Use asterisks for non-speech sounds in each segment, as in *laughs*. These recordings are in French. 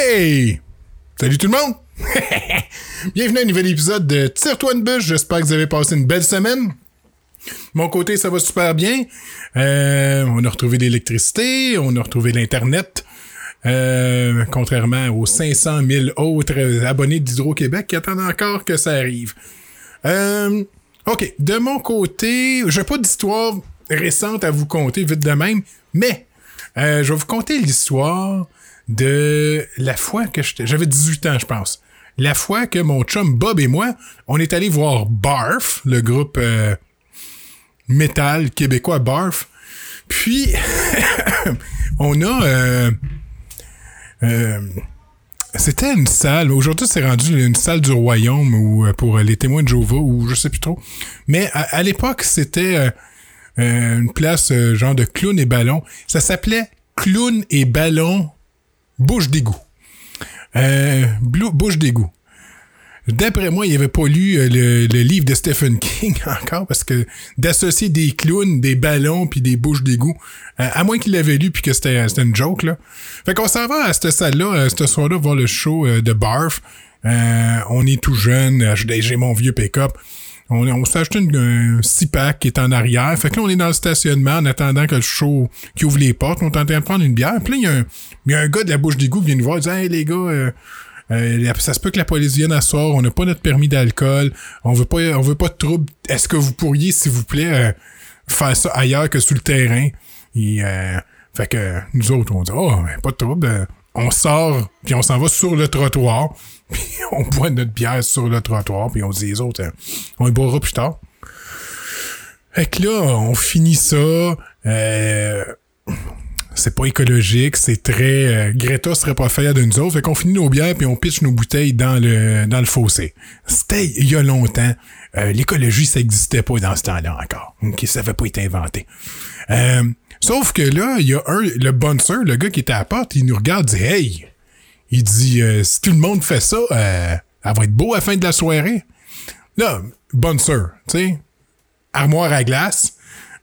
Hey! Salut tout le monde! *laughs* Bienvenue à un nouvel épisode de Tire-toi une bûche. J'espère que vous avez passé une belle semaine. Mon côté, ça va super bien. Euh, on a retrouvé l'électricité, on a retrouvé l'Internet. Euh, contrairement aux 500 000 autres abonnés d'Hydro-Québec qui attendent encore que ça arrive. Euh, OK, de mon côté, j'ai pas d'histoire récente à vous conter vite de même, mais je vais vous conter l'histoire de la fois que j'avais 18 ans, je pense. La fois que mon chum Bob et moi, on est allé voir Barf, le groupe euh, métal québécois Barf. Puis, *laughs* on a... Euh, euh, c'était une salle. Aujourd'hui, c'est rendu une salle du royaume ou pour les témoins de Jéhovah ou je sais plus trop. Mais à, l'époque, c'était une place genre de clown et ballon. Ça s'appelait Clown et ballon bouche d'égout. Euh, bouche d'égout. D'après moi, il n'avait pas lu euh, le, livre de Stephen *laughs* King encore, parce que d'associer des clowns, des ballons, puis des bouches d'égout, euh, à moins qu'il l'avait lu puis que c'était une joke, là. Fait qu'on s'en va à cette salle-là, euh, ce soir-là, voir le show de Barf. on est tout jeune, j'ai mon vieux pick-up. On, on s'est acheté un six-pack qui est en arrière. Fait que là, on est dans le stationnement en attendant que le show qui ouvre les portes. On est en train de prendre une bière. Puis là, il y, y a un gars de la bouche d'égout qui vient nous voir. Il dit Hey les gars, euh, euh, ça se peut que la police vienne à soir. On n'a pas notre permis d'alcool. On veut pas on veut pas de trouble. Est-ce que vous pourriez, s'il vous plaît, euh, faire ça ailleurs que sur le terrain? Et, fait que nous autres, on dit Oh, pas de trouble on sort, puis on s'en va sur le trottoir, *laughs* puis on boit notre bière sur le trottoir, puis on dit les autres, euh, on y boira plus tard. Fait que là, on finit ça. Euh, c'est pas écologique, c'est très... Euh, Greta serait pas fière de nous autres. Fait qu'on finit nos bières puis on pitch nos bouteilles dans le dans le fossé. C'était il y a longtemps. L'écologie, ça existait pas dans ce temps-là encore. Okay, ça avait pas été inventé. Sauf que là, il y a un, le bonser, le gars qui était à la porte, il nous regarde, dit Hey! Il dit euh, Si tout le monde fait ça, euh, elle va être beau à la fin de la soirée. Là, bonser, tu sais, armoire à glace,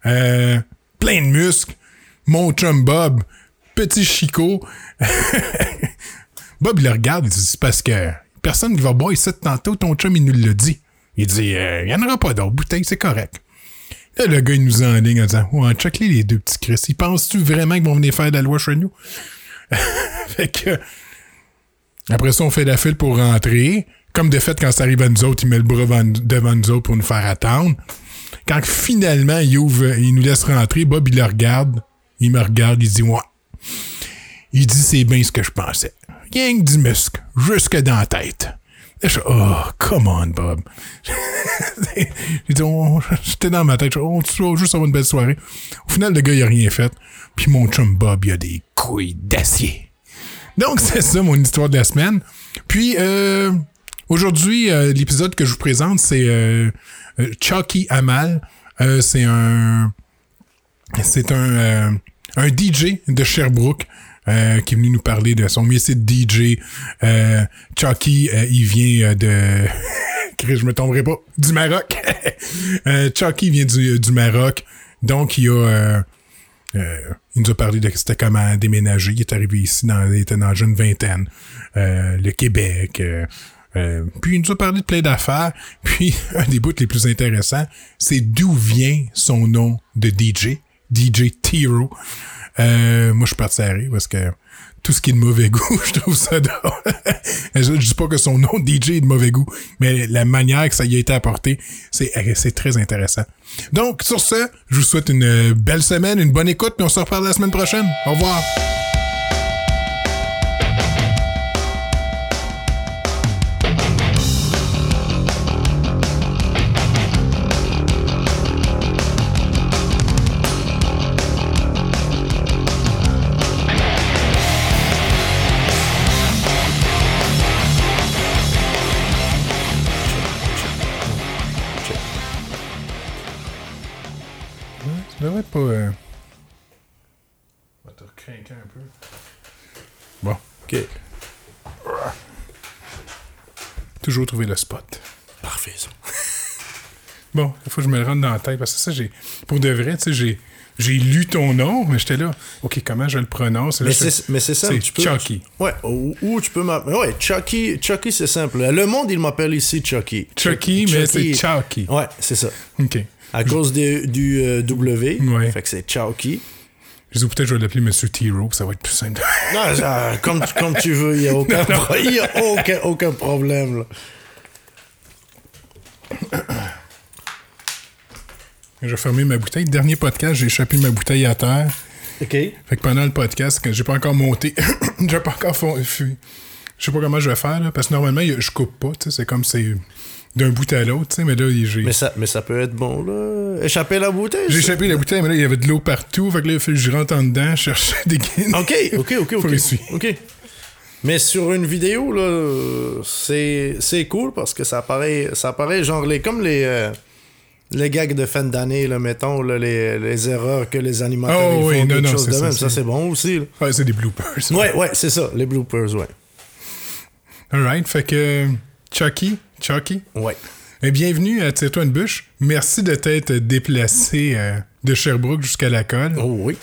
euh, plein de muscles, mon chum Bob, petit Chico. *laughs* Bob, il le regarde, il dit C'est parce que personne qui va boire ici tantôt, ton chum, il nous l'a dit. Il dit Il y en aura pas d'autres bouteilles, c'est correct. Là, le gars, il nous ligne en disant Ouais, check les deux petits Chris. Ils pensent-tu vraiment qu'ils vont venir faire de la loi chez nous? *laughs* Fait que. Après ça, on fait la file pour rentrer. Comme de fait, quand ça arrive à nous autres, il met le bras devant nous autres pour nous faire attendre. Quand finalement, il ouvre, il nous laisse rentrer, Bob, il le regarde. Il me regarde, il dit Ouais. Il dit C'est bien ce que je pensais. Gang du muscle, jusque dans la tête. Je oh, come on, Bob. *laughs* j'étais dans ma tête, je, oh, tu vas juste avoir une belle soirée. Au final, le gars, il a rien fait. Puis mon chum Bob, il a des couilles d'acier. Donc, c'est ça mon histoire de la semaine. Puis, euh, aujourd'hui, euh, l'épisode que je vous présente, c'est euh, Chucky Amal. c'est un... C'est un, un DJ de Sherbrooke. Qui est venu nous parler de son métier de DJ. Chucky, il vient de... *laughs* je me tomberai pas. Du Maroc. *laughs* Chucky vient du, du, Maroc. Donc, il a... il nous a parlé de c'était comment déménager. Il est arrivé ici, dans, il était dans la jeune vingtaine. le Québec. puis il nous a parlé de plein d'affaires. *laughs* Puis un des bouts les plus intéressants, c'est d'où vient son nom de DJ. DJ Tiro. Euh, moi, je suis parti rire parce que tout ce qui est de mauvais goût, *laughs* je trouve ça drôle. *laughs* je, dis pas que son nom DJ est de mauvais goût, mais la manière que ça y a été apporté, c'est, c'est très intéressant. Donc, sur ce, je vous souhaite une belle semaine, une bonne écoute, puis on se reparle la semaine prochaine. Au revoir. Un peu. Bon, ok. Toujours trouver le spot. Parfait, ça. *laughs* bon, il faut que je me le rende dans la tête parce que ça, j'ai. Pour de vrai, tu sais, j'ai. j'ai lu ton nom, mais j'étais là, OK, comment je le prononce? Là, Mais je- c'est mais c'est ça. c'est tu peux- Chucky. Ouais, ou, ou tu peux m'appeler. Ouais, Chucky, Chucky c'est simple. Le monde, il m'appelle ici Chucky. Chucky, mais c'est Chucky. Ouais, c'est ça. OK. À cause des- du euh, W. Ouais. Fait que c'est Chucky. Je dis, peut-être je vais l'appeler Monsieur T-Row, ça va être plus simple. Non, ça, comme, comme tu veux, il n'y a, aucun, pro- y a aucun, aucun problème. Là. je vais fermer ma bouteille. Dernier podcast, j'ai échappé ma bouteille à terre. OK. Fait que pendant le podcast, que j'ai pas encore monté, *coughs* j'ai pas encore fond- Je sais pas comment je vais faire, là, parce que normalement, je coupe pas, c'est comme c'est d'un bout à l'autre, tu sais, mais là, j'ai... Mais ça, mais ça peut être bon, là. Échapper la bouteille. J'ai échappé la bouteille, mais là, il y avait de l'eau partout. Fait que là, je rentre en dedans, chercher des guinées. OK, OK, OK, OK. OK. Mais sur une vidéo, là, c'est, c'est cool parce que ça paraît, ça paraît genre les, comme les, euh, les gags de fin d'année, là, mettons, là, les, les erreurs que les animateurs Oh, font, oui, non, quelque non, chose c'est de ça, même. Ça, c'est- bon aussi. Ouais, c'est des bloopers. Ouais, ouais, c'est ça, les bloopers, ouais. Alright, fait que Chucky, Chucky, Ouais. et bienvenue à Tire-toi une bûche. Merci de t'être déplacé euh, de Sherbrooke jusqu'à la colle. Oh oui.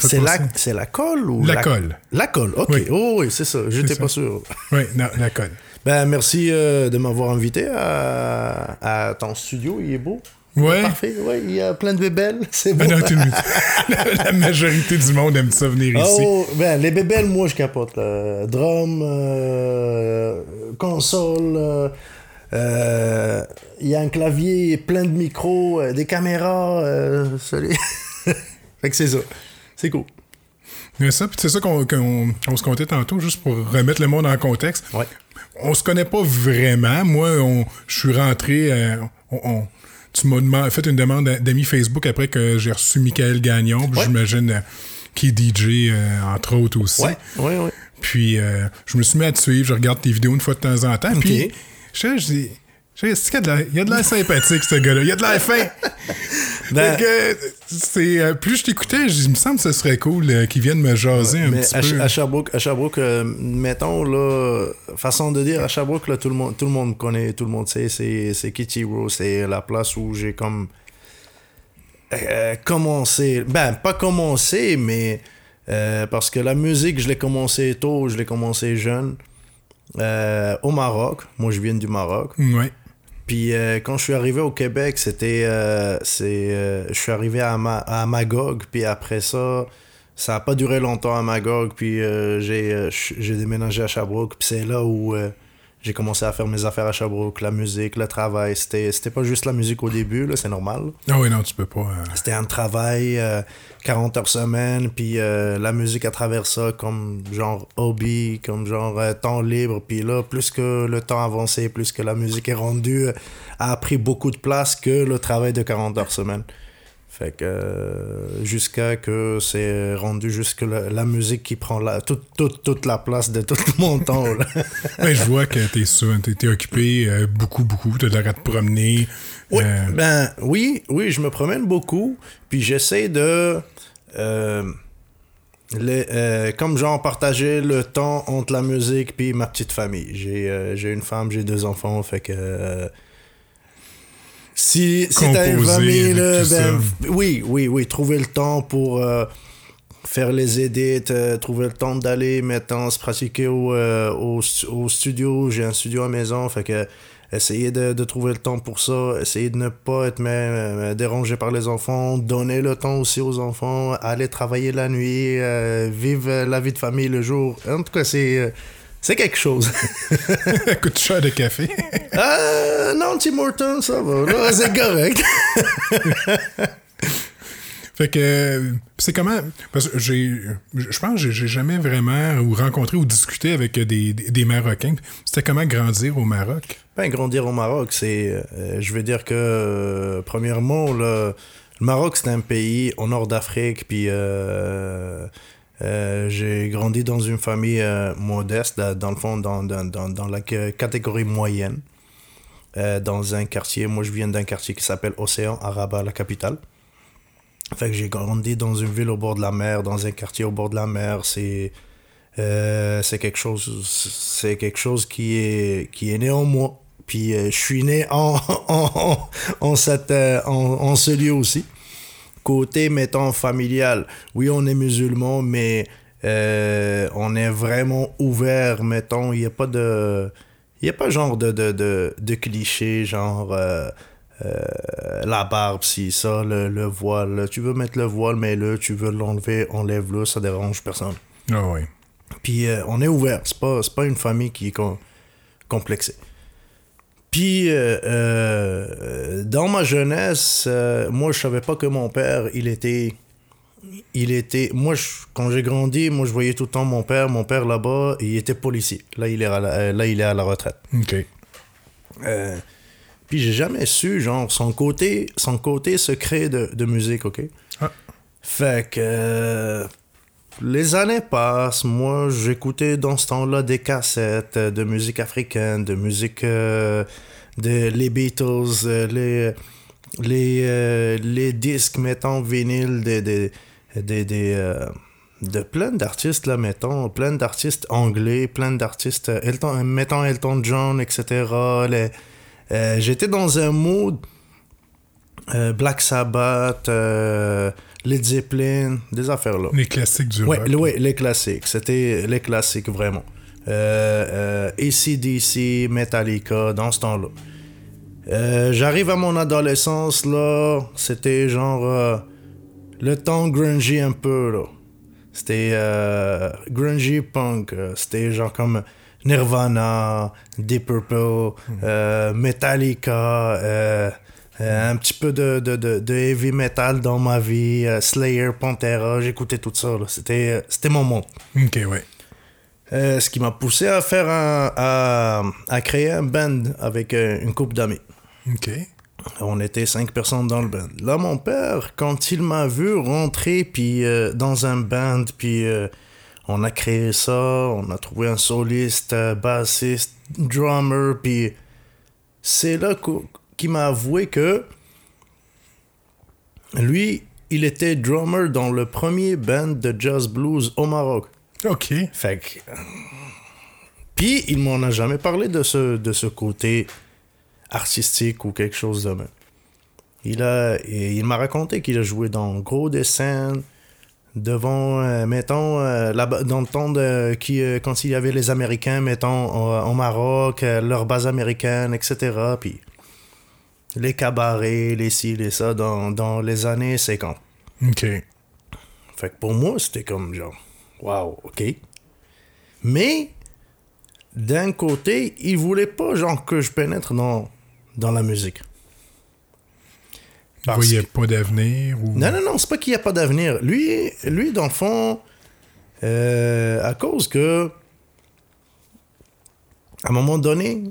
C'est la, c'est la colle ou La colle. La colle, ok. Oui. Oh oui, c'est ça. J'étais pas sûr. Ouais, non, la colle. Ben, merci euh, de m'avoir invité à, à ton studio. Il est beau. Ouais. Parfait. Ouais, il y a plein de bébelles. *laughs* C'est. Ah non, tu- *laughs* la, la majorité du monde aime ça venir ici. Oh, ben, les bébelles, moi, je capote. là. Drum, euh, console, euh, euh, il y a un clavier, plein de micros, euh, des caméras. euh, celui- *laughs* fait que c'est ça. C'est cool. Mais ça, c'est ça qu'on qu'on- on se comptait tantôt, juste pour remettre le monde en contexte. Ouais. On se connaît pas vraiment. Moi, on- je suis rentré. on- on- tu m'as fait une demande d'amis Facebook après que j'ai reçu Michael Gagnon. puis Ouais. J'imagine euh, qui est DJ, euh, entre autres aussi. Ouais, ouais, ouais. Puis euh, je me suis mis à te suivre. Je regarde tes vidéos une fois de temps en temps. Puis je sais, je dis. Il y a de l'air sympathique, ce gars-là. Il y a de l'air fin. *laughs* Ben- c'est, euh, plus je t'écoutais, je- il me semble que ce serait cool euh, qu'il vienne me jaser un Mais petit à, peu. À Sherbrooke, à Sherbrooke euh, mettons, là, façon de dire, à Sherbrooke, là, tout, le monde, tout le monde connaît, tout le monde sait, c'est, Kitty Row, c'est la place où j'ai comme euh, commencé. Ben, pas commencé, mais euh, parce que la musique, je l'ai commencé tôt, je l'ai commencé jeune. au Maroc, moi je viens du Maroc. Ouais. Puis euh, quand je suis arrivé au Québec, c'était. euh, c'est, euh, je suis arrivé à, Ma- à Magog, puis après ça, ça a pas duré longtemps à Magog, puis euh, j'ai, euh, j'ai déménagé à Sherbrooke, puis c'est là où euh, j'ai commencé à faire mes affaires à Sherbrooke, la musique, le travail. C'était, c'était pas juste la musique au début, là, c'est normal. Ah oui, non, tu peux pas. euh, C'était un travail, euh, 40 heures semaine, puis euh, la musique à travers ça comme genre hobby, comme genre euh, temps libre. Puis là, plus que le temps avançait, plus que la musique est rendue, a pris beaucoup de place que le travail de 40 heures semaine. Fait que euh, jusqu'à que c'est rendu jusque la, la musique qui prend la, toute, toute, toute la place de tout *laughs* mon temps. ben, je vois que t'es, souvent- t'es, t'es occupé euh, beaucoup, beaucoup. T'as l'air à te promener. Oui, Euh, ben oui, oui, je me promène beaucoup, puis j'essaie de euh, les, comme genre partager le temps entre la musique puis ma petite famille. J'ai j'ai une femme, j'ai deux enfants, fait que si si t'as une famille là, ben oui, oui, oui, trouver le temps pour euh, faire les edits, euh, trouver le temps d'aller maintenant se pratiquer au, euh, au, stu- au studio. J'ai un studio à la maison, fait que essayer de, de trouver le temps pour ça, essayer de ne pas être euh, dérangé par les enfants, donner le temps aussi aux enfants, aller travailler la nuit, euh, vivre la vie de famille le jour. En tout cas, c'est c'est quelque chose. *laughs* coûte cher de café. *laughs* euh, non, Tim Hortons, ça va, *laughs* c'est correct. fait que euh, c'est comment parce que j'ai je pense que j'ai- j'ai jamais vraiment ou rencontré ou discuté avec des, des, des Marocains. C'était comment grandir au Maroc? Ben, grandir au Maroc, c'est. euh, je veux dire que, euh, premièrement, le, le Maroc, c'est un pays au nord d'Afrique, puis euh, euh, j'ai grandi dans une famille euh, modeste, dans, le fond, dans, dans, dans, dans la catégorie moyenne, euh, dans un quartier. Moi, je viens d'un quartier qui s'appelle Océan, à Rabat, la capitale. Fait j'ai grandi dans une ville au bord de la mer, dans un quartier au bord de la mer. C'est. C'est quelque chose c'est quelque chose qui est qui est né en moi puis je suis né en *laughs* en, en, cette en, en ce lieu aussi côté, mettons, familial. Oui, on est musulman, mais euh, on est vraiment ouvert, mettons. Il n'y a pas de. Il n'y a pas genre de, de, de, de cliché, genre euh, euh, la barbe, si ça, le, le voile. Tu veux mettre le voile, mais le tu veux l'enlever, enlève-le, ça dérange personne. Ah oui. Puis on est ouvert, c'est pas, c'est pas une famille qui est com- complexée. Puis euh, euh, dans ma jeunesse, euh, moi je savais pas que mon père, il était. Il était. Moi, je- quand j'ai grandi, moi je voyais tout le temps mon père. Mon père là-bas, il était policier. Là, il est à la, là, il est à la retraite. OK. Puis j'ai jamais su, genre, son côté, son côté secret de, de musique, ok? Ah. Fait que. Les années passent, moi j'écoutais dans ce temps-là des cassettes de musique africaine, de musique euh, de les Beatles, euh, les euh, les disques mettons vinyle des des des, des, euh, de plein d'artistes là mettons, plein d'artistes anglais, plein d'artistes Elton, mettons Elton John etc. J'étais dans un mood Black Sabbath, Led Zeppelin, des affaires là. Les classiques du Ouais, rock. le- ouais, les classiques. C'était les classiques, vraiment. Euh, euh, ACDC, Metallica, dans ce temps-là. Euh, J'arrive à mon adolescence, là, c'était genre euh, le temps grungy un peu, là. C'était grungy punk. C'était genre comme Nirvana, Deep Purple, euh, Metallica, euh, un petit peu de, de, de, de heavy metal dans ma vie, euh, Slayer, Pantera, j'écoutais tout ça. C'était euh, c'était mon monde. OK, ouais. Euh, ce qui m'a poussé à faire un, à, à créer un band avec une couple d'amis. OK. On était cinq personnes dans le band. Là, mon père, quand il m'a vu rentrer puis dans un band, puis on a créé ça, on a trouvé un soliste, bassiste, drummer, puis c'est là qu'au- qu'il m'a avoué que lui, il était drummer dans le premier band de jazz blues au Maroc. OK. Fait que... Puis, il m'en a jamais parlé de ce, de ce côté artistique ou quelque chose de même. Il, a, il m'a raconté qu'il a joué dans gros des scènes devant, euh, mettons, euh, dans le temps de, qui, euh, quand il y avait les Américains, mettons, au, au Maroc, leur base américaine, etc. Puis les cabarets, les ci, les ça, dans, dans les années 50. OK. Fait que pour moi, c'était comme genre, waouh, ok. Mais, d'un côté, il voulait pas genre que je pénètre dans, dans la musique. Parce voyez que- pas d'avenir ou... Non, non, non, c'est pas qu'il n'y a pas d'avenir. Lui, lui, dans le fond, euh, à cause que, à un moment donné,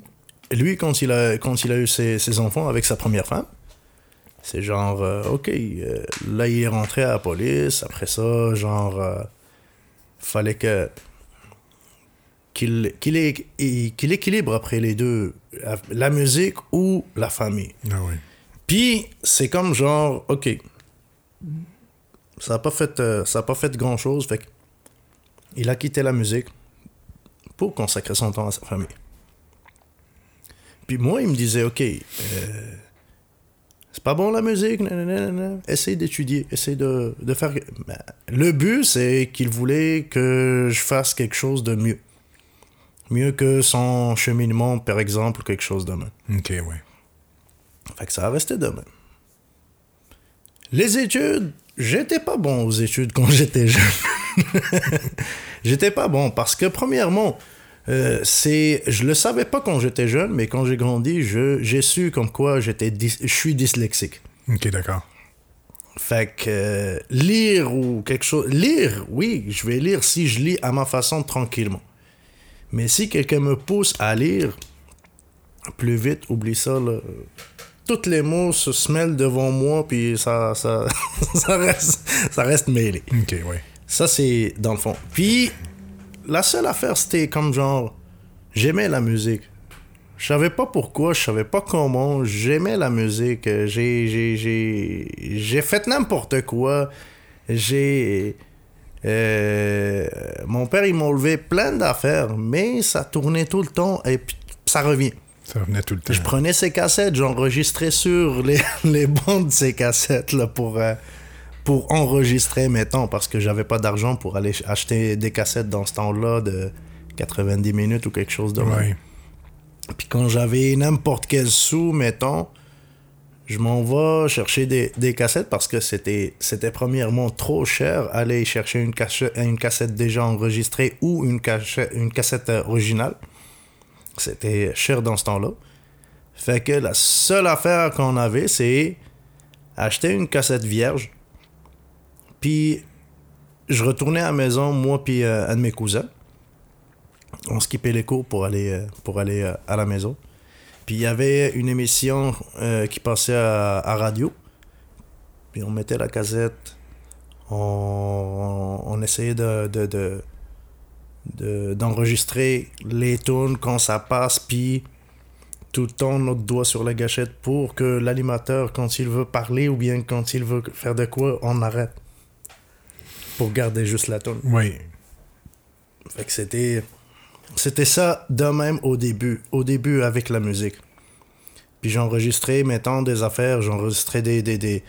lui, quand il a, quand il a eu ses, ses enfants avec sa première femme, c'est genre, euh, ok, euh, là, il est rentré à la police. Après ça, genre, euh, fallait que qu'il qu'il équilibre après les deux, la, la musique ou la famille. Ah oui. Puis c'est comme genre, ok, ça a pas fait, euh, ça a pas fait grand chose, fait il a quitté la musique pour consacrer son temps à sa famille. Puis moi, il me disait, ok, euh, c'est pas bon la musique, nanana, essaye d'étudier, essaye de, de faire. Ben, Le but, c'est qu'il voulait que je fasse quelque chose de mieux. Mieux que son cheminement, par exemple, ou quelque chose de même. OK, ouais. Fait que ça a resté de même. Les études, j'étais pas bon aux études quand *laughs* j'étais jeune. j'étais pas bon parce que, premièrement, euh, c'est, je le savais pas quand j'étais jeune, mais quand j'ai grandi, je, j'ai su comme quoi j'étais, je suis dyslexique. OK, d'accord. Fait que euh, lire ou quelque chose. Lire, oui, je vais lire si je lis à ma façon tranquillement. Mais si quelqu'un me pousse à lire plus vite, oublie ça, là. Tous les mots se mêlent devant moi, puis ça, ça, *laughs* ça, reste, ça reste mêlé. OK, ouais. Ça, c'est dans le fond. Puis, la seule affaire, c'était comme genre, j'aimais la musique. Je savais pas pourquoi, je savais pas comment, j'aimais la musique. J'ai, j'ai, j'ai, j'ai fait n'importe quoi. J'ai. euh, mon père, il m'a enlevé plein d'affaires, mais ça tournait tout le temps et puis ça revient. Ça revenait tout le temps. Je prenais ces cassettes, j'enregistrais sur les, *laughs* les bandes de ces cassettes là, pour, euh, pour enregistrer, mettons, parce que j'avais pas d'argent pour aller acheter des cassettes dans ce temps-là de 90 minutes ou quelque chose de Ouais. Puis quand j'avais n'importe quel sou, mettons, je m'en vais chercher des, des cassettes parce que c'était c'était premièrement trop cher aller chercher une, cassette une cassette déjà enregistrée ou une, une cassette originale. C'était cher dans ce temps-là. Fait que la seule affaire qu'on avait, c'est acheter une cassette vierge. Puis je retournais à la maison, moi puis euh, un de mes cousins. On skippait les cours pour aller, euh, pour aller euh, à la maison. Puis il y avait une émission euh, qui passait à, radio. Puis on mettait la cassette. On, on essayait de, de, de- d'enregistrer les tunes quand ça passe. Puis tout le temps notre doigt sur la gâchette pour que l'animateur, quand il veut parler ou bien quand il veut faire de quoi, on arrête. Pour garder juste la tune. Oui. Fait que c'était. C'était ça de même au début. Au début avec la musique. Puis j'enregistrais, mettons, des affaires, j'enregistrais des. des, des,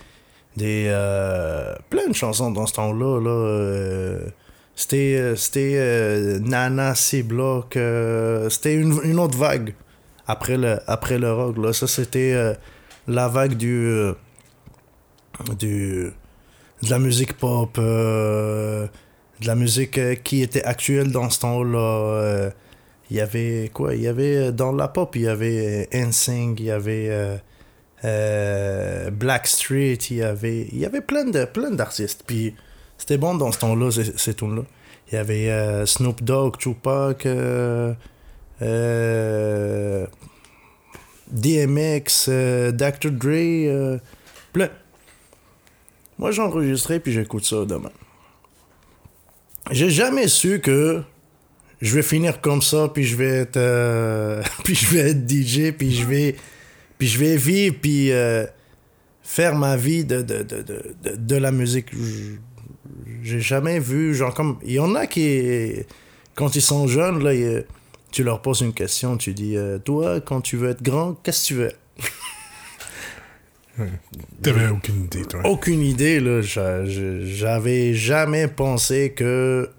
des euh, plein de chansons dans ce temps-là. Là, euh, c'était c'était euh, Nana C-Block. euh, c'était une, une autre vague après le, après le rock. Là. Ça, c'était la vague du. du de la musique pop. euh, de la musique euh, qui était actuelle dans ce temps-là. euh, Il y avait quoi? Il y avait dans la pop, il y avait NSYNC, il y avait euh, Blackstreet, il y avait y avait plein de plein d'artistes. Puis c'était bon dans ce temps-là ces, ces tunes-là. Il y avait Snoop Dogg, Tupac, DMX, Dr. Dre, plein. Moi j'enregistrais puis j'écoute ça demain. J'ai jamais su que je vais finir comme ça, puis je vais être, euh, *laughs* puis je vais être DJ, puis je vais, puis je vais vivre, puis euh, faire ma vie de, de, de, de, de, la musique. J'ai jamais vu, genre comme, il y en a qui, quand ils sont jeunes, là, tu leur poses une question, tu dis, euh, toi, quand tu veux être grand, qu'est-ce que tu veux être? T'avais aucune idée, toi. aucune idée là j'avais jamais pensé que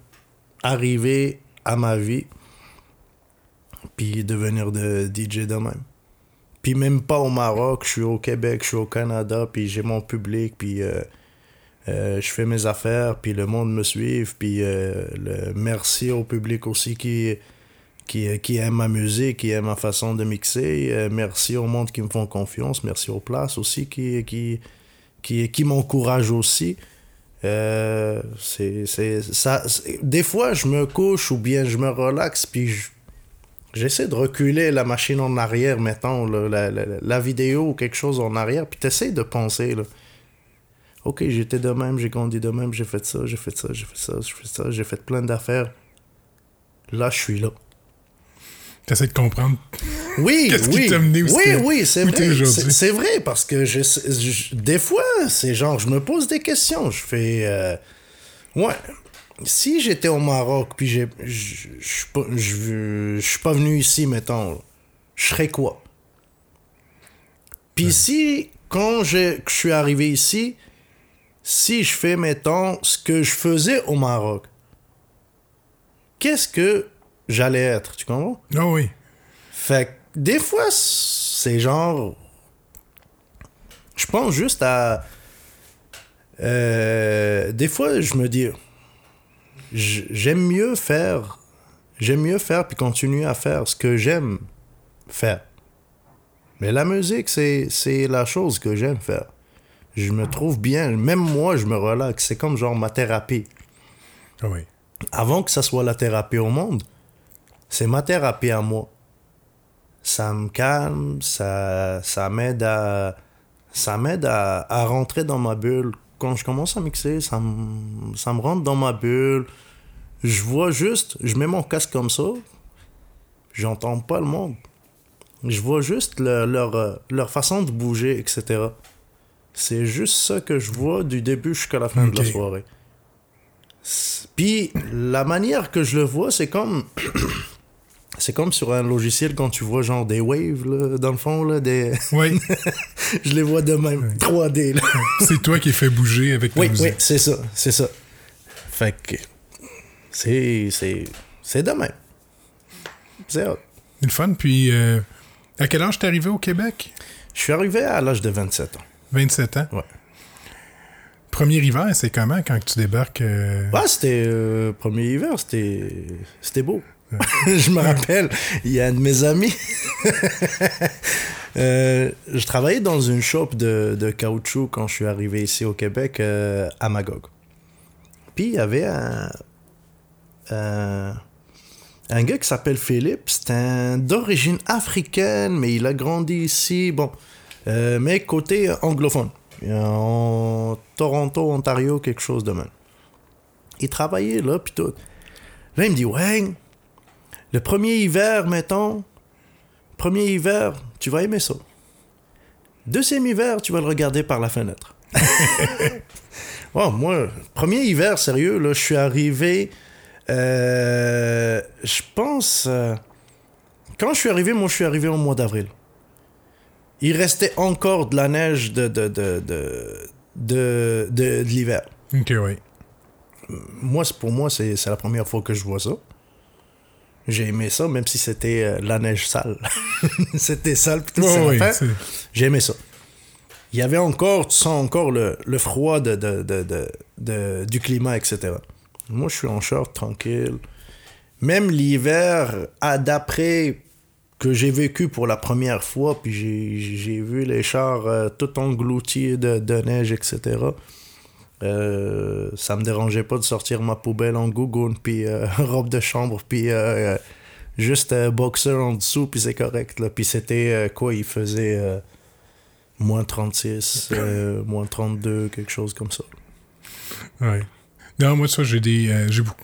arriver à ma vie puis devenir de DJ de même puis même pas au Maroc je suis au Québec je suis au Canada puis j'ai mon public puis euh, euh, je fais mes affaires puis le monde me suit puis euh, le merci au public aussi qui qui, qui aime ma musique, qui aime ma façon de mixer. Euh, merci au monde qui me font confiance. Merci aux places aussi qui, qui, qui, qui m'encouragent aussi. Euh, c'est, c'est, ça, des fois, je me couche ou bien je me relaxe, puis je- j'essaie de reculer la machine en arrière, mettons, là, la, la, la vidéo ou quelque chose en arrière, puis t'essaies de penser. Là. Ok, j'étais de même, j'ai grandi de même, j'ai fait ça, j'ai fait ça, j'ai fait ça, j'ai fait ça, j'ai fait plein d'affaires. Là, je suis là. T'essaies de comprendre. Oui, *laughs* Qu'est-ce qui oui. t'a amené où oui, oui, c'est vrai. C'est vrai parce que je, je- des fois, c'est genre, je me pose des questions. Je fais, euh, ouais, si j'étais au Maroc puis je je suis pas, venu ici, mettons, je serais quoi? Puis si quand je suis arrivé ici, si je fais, mettons, ce que je faisais au Maroc, qu'est-ce que j'allais être, tu comprends? Ah oui. fait que des fois, c'est genre. Je pense juste à. Euh, des fois, je me dis. J'aime mieux faire. J'aime mieux faire puis continuer à faire ce que j'aime faire. Mais la musique, c'est c'est la chose que j'aime faire. Je me trouve bien. Même moi, je me relaxe. C'est comme genre ma thérapie Ah oui. avant que ça soit la thérapie au monde, c'est ma thérapie à moi. Ça me calme, ça, ça m'aide à, ça m'aide à, à rentrer dans ma bulle. Quand je commence à mixer, ça me, ça me rentre dans ma bulle. Je vois juste, je mets mon casque comme ça, j'entends pas le monde. Je vois juste le- leur, leur façon de bouger, etc. C'est juste ça que je vois du début jusqu'à la fin de la soirée. Puis la manière que je le vois, c'est comme C'est comme sur un logiciel quand tu vois genre des waves là, dans le fond, là, des... *laughs* Oui, je les vois de même, 3D. Là. c'est toi qui fait bouger avec Oui, oui, musique. c'est ça, c'est ça. Fait que c'est c'est c'est de même. C'est hot. C'est le fun. Puis, euh, à quel âge t'es arrivé au Québec? Je suis arrivé à l'âge de 27 ans. 27 ans? Ouais. Premier hiver, c'est comment quand tu débarques? euh, Ouais, c'était euh, premier hiver, c'était c'était beau. *laughs* je me rappelle, il y a un de mes amis. *laughs* Euh, je travaillais dans une shop de, caoutchouc quand je suis arrivé ici au Québec, euh, à Magog. Puis il y avait un, gars qui s'appelle Philippe. C'est d'origine africaine, mais il a grandi ici. Bon, euh, mais côté anglophone. En Toronto, Ontario, quelque chose de même. Il travaillait là, puis tout. Là, il me dit, ouais, le premier hiver, mettons, premier hiver, tu vas aimer ça. Deuxième hiver, tu vas le regarder par la fenêtre. *laughs* Bon, moi, premier hiver, sérieux, là, je suis arrivé, euh, je pense, euh, quand je suis arrivé, moi, je suis arrivé au mois d'avril. Il restait encore de la neige de, de, de, de, de, de- de l'hiver. Ok, oui. Moi, pour moi, c'est la première fois que je vois ça. J'ai aimé ça, même si c'était euh, la neige sale. *laughs* c'était sale, puis tout l'affaire. c'est- J'ai aimé ça. Il y avait encore, tu sens encore le, le froid de, de, de, de- du climat, etc. Moi, je suis en short, tranquille. Même l'hiver, à- d'après que j'ai vécu pour la première fois, puis j'ai- j'ai vu les chars euh, tout engloutis de, de neige, etc. Euh, ça me dérangeait pas de sortir ma poubelle en gougoune, puis euh, *laughs* robe de chambre, puis euh, juste boxer en dessous, puis c'est correct. Là. Puis c'était quoi Il faisait moins 36, euh, moins 32, *coughs* quelque chose comme ça. Ouais. Non, moi, ça, j'ai des. j'ai beaucoup-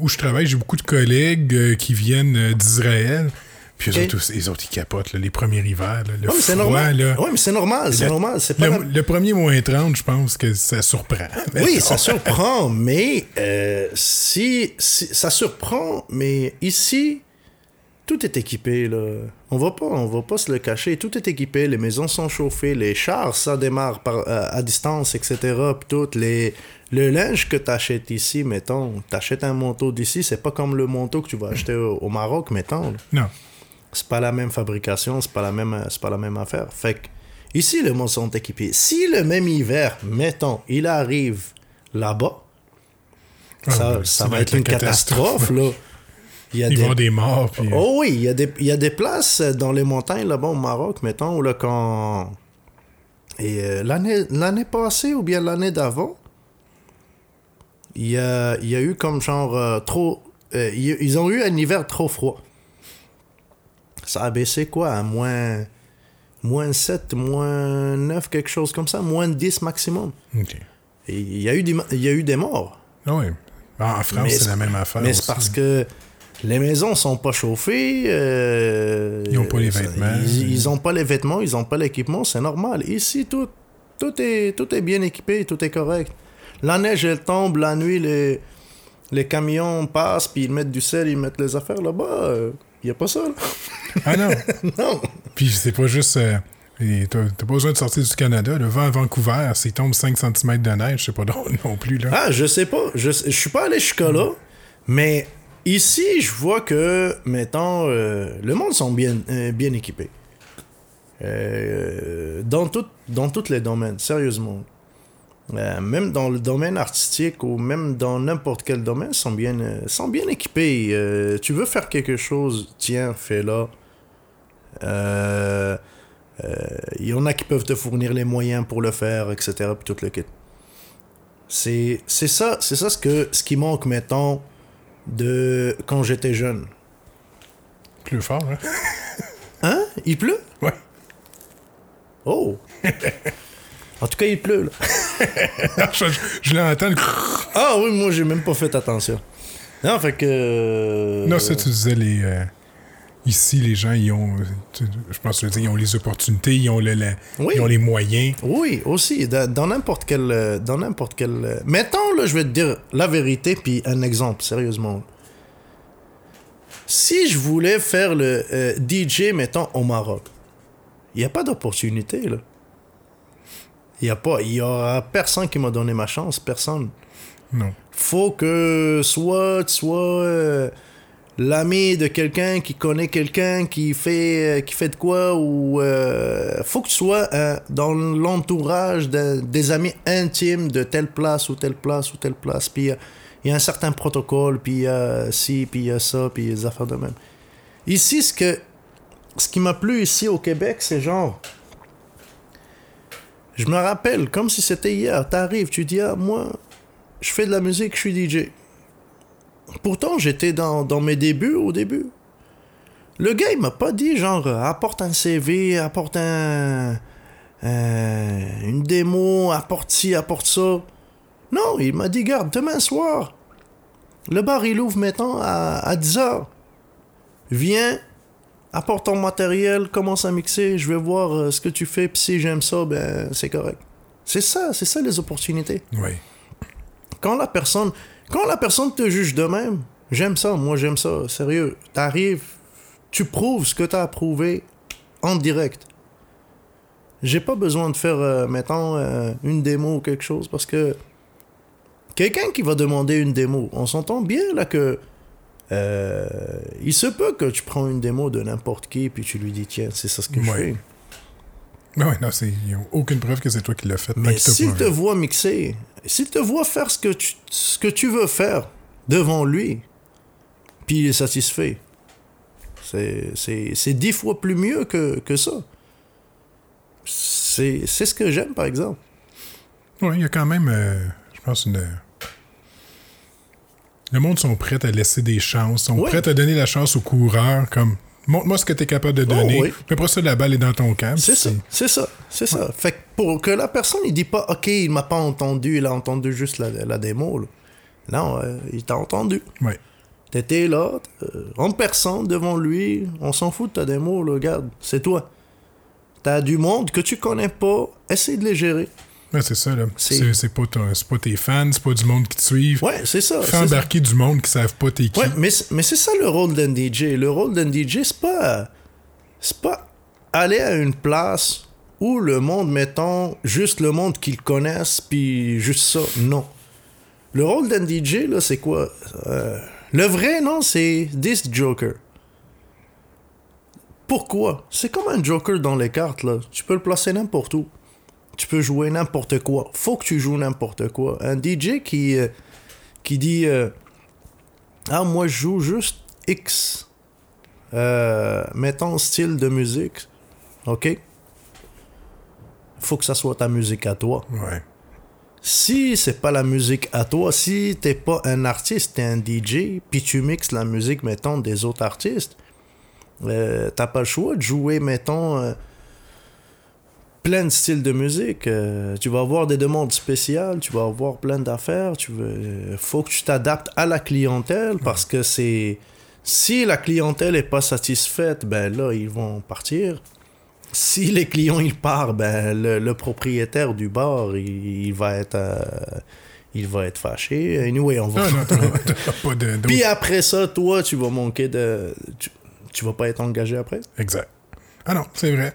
Où je travaille, j'ai beaucoup de collègues qui viennent d'Israël. Puis eux Ok. autres, les autres, ils capotent, là, les premiers hivers, là, le Ouais, mais c'est froid, normal. là. Ouais, mais c'est normal, c'est Le- normal. Le, la- le premier moins 30, je pense que ça surprend. *laughs* Oui, ça *laughs* surprend, mais euh, si, si- ça surprend, mais ici, tout est équipé là. On va pas, on va pas se le cacher. Tout est équipé. Les maisons sont chauffées, les chars ça démarre par, euh, à distance, etc. Puis tout les le linge que tu achètes ici, mettons, tu achètes un manteau d'ici, c'est pas comme le manteau que tu vas acheter au, au Maroc, mettons. là. Non. C'est pas la même fabrication, c'est pas la même, c'est pas la même affaire. Fait que ici, les mots sont équipés. Si le même hiver, mettons, il arrive là-bas, ça, ouais, ça va être une catastrophe, là. Il y a Ils des... vont des morts. Puis, euh, Oh oui, il y, a des, il y a des places dans les montagnes là-bas au Maroc, mettons, où là, quand. Et euh, l'année, l'année passée ou bien l'année d'avant, il y a, il y a eu comme genre euh, trop. euh, ils ont eu un hiver trop froid. Ça a baissé quoi? À moins. Moins 7, moins 9, quelque chose comme ça, moins 10 maximum. Et il y a eu des, il y a eu des morts. Ah ouais. En France, c'est la même affaire. Mais c'est parce que les maisons sont pas chauffées. euh, Ils ont pas les vêtements. Ils, ils ont pas les vêtements, ils ont pas l'équipement, c'est normal. Ici, tout, tout, est, tout est bien équipé, tout est correct. La neige, elle tombe, la nuit, les, les camions passent, puis ils mettent du sel, ils mettent les affaires là-bas. Il y a pas ça, là. Ah non. *laughs* non. Puis c'est pas juste. euh, T'as pas besoin de sortir du Canada. Le vent à Vancouver, s'il tombe 5 cm de neige, c'est pas *laughs* drôle non plus. Là. Ah, je sais pas. Je, je suis pas allé jusqu'à là. Mais ici, je vois que, mettons, euh, le monde sont bien, euh, bien équipés. Euh, dans, tout, dans tous les domaines, sérieusement. Euh, même dans le domaine artistique ou même dans n'importe quel domaine, sont bien, euh, sont bien équipés. Euh, tu veux faire quelque chose, tiens, fais-le. Il y en a qui peuvent te fournir les moyens pour le faire, etc. Puis tout le kit. C'est c'est ça, c'est ça ce, que, ce qui manque, mettons, de quand j'étais jeune. Plus fort, hein? Hein? Il pleut? Ouais. Oh! *laughs* en tout cas, il pleut, là. *laughs* je je l'entends. le Ah oui, moi, j'ai même pas fait attention. Non, fait que... euh, Non, ça, tu disais, les, euh, ici, les gens, ils ont, tu- je pense que tu ils ont les opportunités, ils ont, le, le- Oui. ils ont les moyens. Oui, aussi, dans n'importe quel... Dans n'importe quel... euh, Mettons, là, je vais te dire la vérité, puis un exemple, sérieusement. Si je voulais faire le euh, DJ, mettons, au Maroc, il n'y a pas d'opportunité, là. Il n'y a pas. Il y aura personne qui m'a donné ma chance, personne. Non. Faut que soit tu sois euh, l'ami de quelqu'un qui connaît quelqu'un qui fait euh, qui fait de quoi ou euh, faut que tu sois euh, dans l'entourage de- des amis intimes de telle place ou telle place ou telle place puis il y a un certain protocole puis il y a ci puis il y a ça puis les affaires de même ici ce que ce qui m'a plu ici au Québec c'est genre je me rappelle comme si c'était hier t'arrives tu dis ah moi je fais de la musique je suis DJ Pourtant, j'étais dans, dans mes débuts au début. Le gars, il m'a pas dit genre euh, apporte un CV, apporte un, euh, une démo, apporte ci, apporte ça. Non, il m'a dit garde, demain soir, le bar il ouvre maintenant à, à 10h. Viens, apporte ton matériel, commence à mixer, je vais voir euh, ce que tu fais, puis si j'aime ça, ben c'est correct. C'est ça, c'est ça les opportunités Oui. quand la personne quand la personne te juge de même j'aime ça moi j'aime ça sérieux t'arrives tu prouves ce que t'as prouvé en direct j'ai pas besoin de faire euh, mettons euh, une démo ou quelque chose parce que quelqu'un qui va demander une démo on s'entend bien là que euh, il se peut que tu prends une démo de n'importe qui puis tu lui dis tiens c'est ça ce que je Ouais. fais Non, non, c'est. Il n'y a aucune preuve que c'est toi qui l'as fait. Mais s'il te voit mixer, s'il te voit faire ce que tu, ce que tu veux faire devant lui, puis il est satisfait, c'est, dix fois plus mieux que, que ça. C'est, c'est ce que j'aime, par exemple. Oui, il y a quand même, euh, je pense, une. Le monde sont prêts à laisser des chances, sont prêts à donner la chance aux coureurs, comme montre-moi ce que tu es capable de donner. Oh, oui. Puis après ça, la balle est dans ton camp. C'est ça, c'est ça, c'est ça. Fait que pour que la personne, il dit pas, OK, il m'a pas entendu, il a entendu juste la, la démo. là. Non, euh, il t'a entendu. Ouais. T'étais là, euh, en personne devant lui, on s'en fout de ta démo, là, regarde, c'est toi. T'as du monde que tu connais pas, essaye de les gérer. Ouais, c'est ça, là. C'est- pas, ton- c'est pas tes fans, c'est pas du monde qui te suivent. Ouais, c'est ça. Fais ça. embarquer du monde qui savent pas t'es qui. Ouais, mais, c'est- mais c'est ça le rôle d'un DJ. Le rôle d'un DJ, c'est pas. C'est pas aller à une place où le monde, mettons, juste le monde qu'ils connaissent, puis juste ça. Non. Le rôle d'un DJ, là, c'est quoi? Euh, Le vrai nom, c'est This Joker. Pourquoi? C'est comme un Joker dans les cartes, là. Tu peux le placer n'importe où. Tu peux jouer n'importe quoi. Faut que tu joues n'importe quoi. Un DJ qui, euh, qui dit. euh, ah, moi, je joue juste X. Euh, mettons style de musique. OK? Faut que ça soit ta musique à toi. Ouais. Si c'est pas la musique à toi, si t'es pas un artiste, t'es un DJ, puis tu mixes la musique, mettons, des autres artistes, t'as pas le choix de jouer, mettons, plein de styles de musique. Euh, tu vas avoir des demandes spéciales, tu vas avoir plein d'affaires. Tu veux, euh, faut que tu t'adaptes à la clientèle parce que c'est si la clientèle est pas satisfaite, ben là ils vont partir. Si les clients ils partent, ben le, le propriétaire du bar il, il va être euh, il va être fâché. Anyway, on va. Non, non, *laughs* pas de. Puis après ça, toi tu vas manquer de tu, tu vas pas être engagé après? Exact. Ah non, c'est vrai.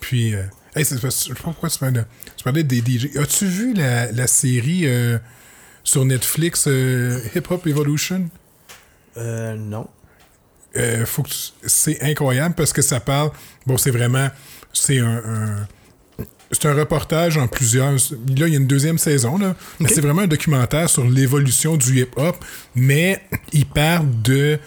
Puis, euh, hey, je sais pas pourquoi tu parlais, tu parlais des DJ. As-tu vu la, la série euh, sur Netflix euh, Hip Hop Evolution? Euh, non. Euh, faut que tu- c'est incroyable parce que ça parle. Bon, c'est vraiment. C'est un. un- c'est un reportage en plusieurs. Là, il y a une deuxième saison, là. C'est vraiment un documentaire sur l'évolution du hip-hop. Mais il parle de.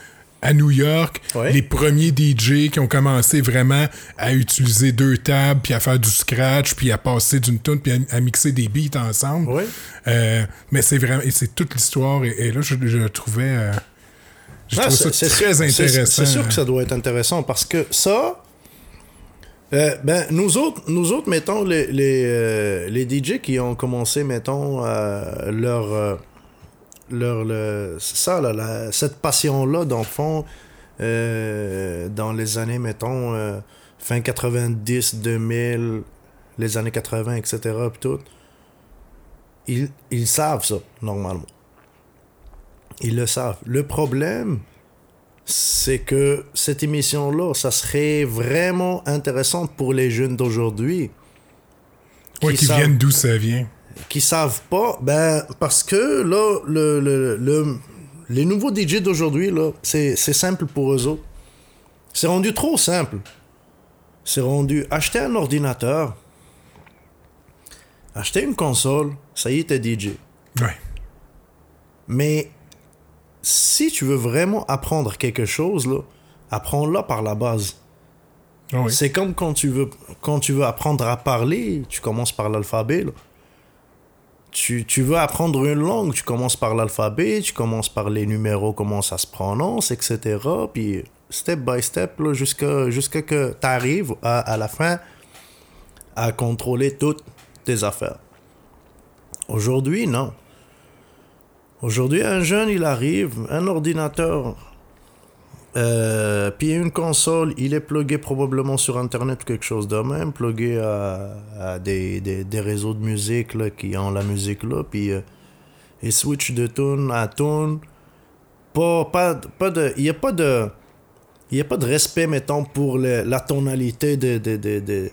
À New York, Ouais. les premiers DJ qui ont commencé vraiment à utiliser deux tables, puis à faire du scratch, puis à passer d'une tune, puis à, à mixer des beats ensemble. Ouais. Euh, mais c'est vraiment. et C'est toute l'histoire. Et, et là, je, trouvais. euh, je ça très intéressant. C'est sûr que ça doit être intéressant parce que ça, euh, ben, nous autres, nous autres, mettons, les, les, euh, les DJ qui ont commencé, mettons, euh, leur. Leur le- ça, là, la- cette passion-là, dans le fond, euh, dans les années, mettons, euh, fin 90, 2000, les années 80, etc., puis tout, ils, ils savent ça, normalement. Ils le savent. Le problème, c'est que cette émission-là, ça serait vraiment intéressante pour les jeunes d'aujourd'hui. Ouais, qui, savent- viennent d'où ça vient. Qui savent pas, ben, parce que là, le, le- le- les nouveaux DJ d'aujourd'hui, là, c'est c'est simple pour eux autres. C'est rendu trop simple. C'est rendu acheter un ordinateur, acheter une console, ça y est, t'es DJ. Ouais. Mais si tu veux vraiment apprendre quelque chose, là, apprends-le par la base. Ah oui. C'est comme quand tu veux quand tu veux apprendre à parler, tu commences par l'alphabet. là. Tu, tu veux apprendre une langue, tu commences par l'alphabet, tu commences par les numéros, comment ça se prononce, etc. Puis step by step, jusqu'à jusqu'à que tu arrives à la fin à contrôler toutes tes affaires. Aujourd'hui, non. Aujourd'hui, un jeune, il arrive, un ordinateur, euh, puis une console, il est plugué probablement sur Internet ou quelque chose de même, plugué à, des, des, des réseaux de musique là, qui ont la musique là, puis euh, il switch de tune à tune. Pas, pas, pas de... Il n'y a pas de... Y a pas de respect, mettons, pour la tonalité de, de, de, de,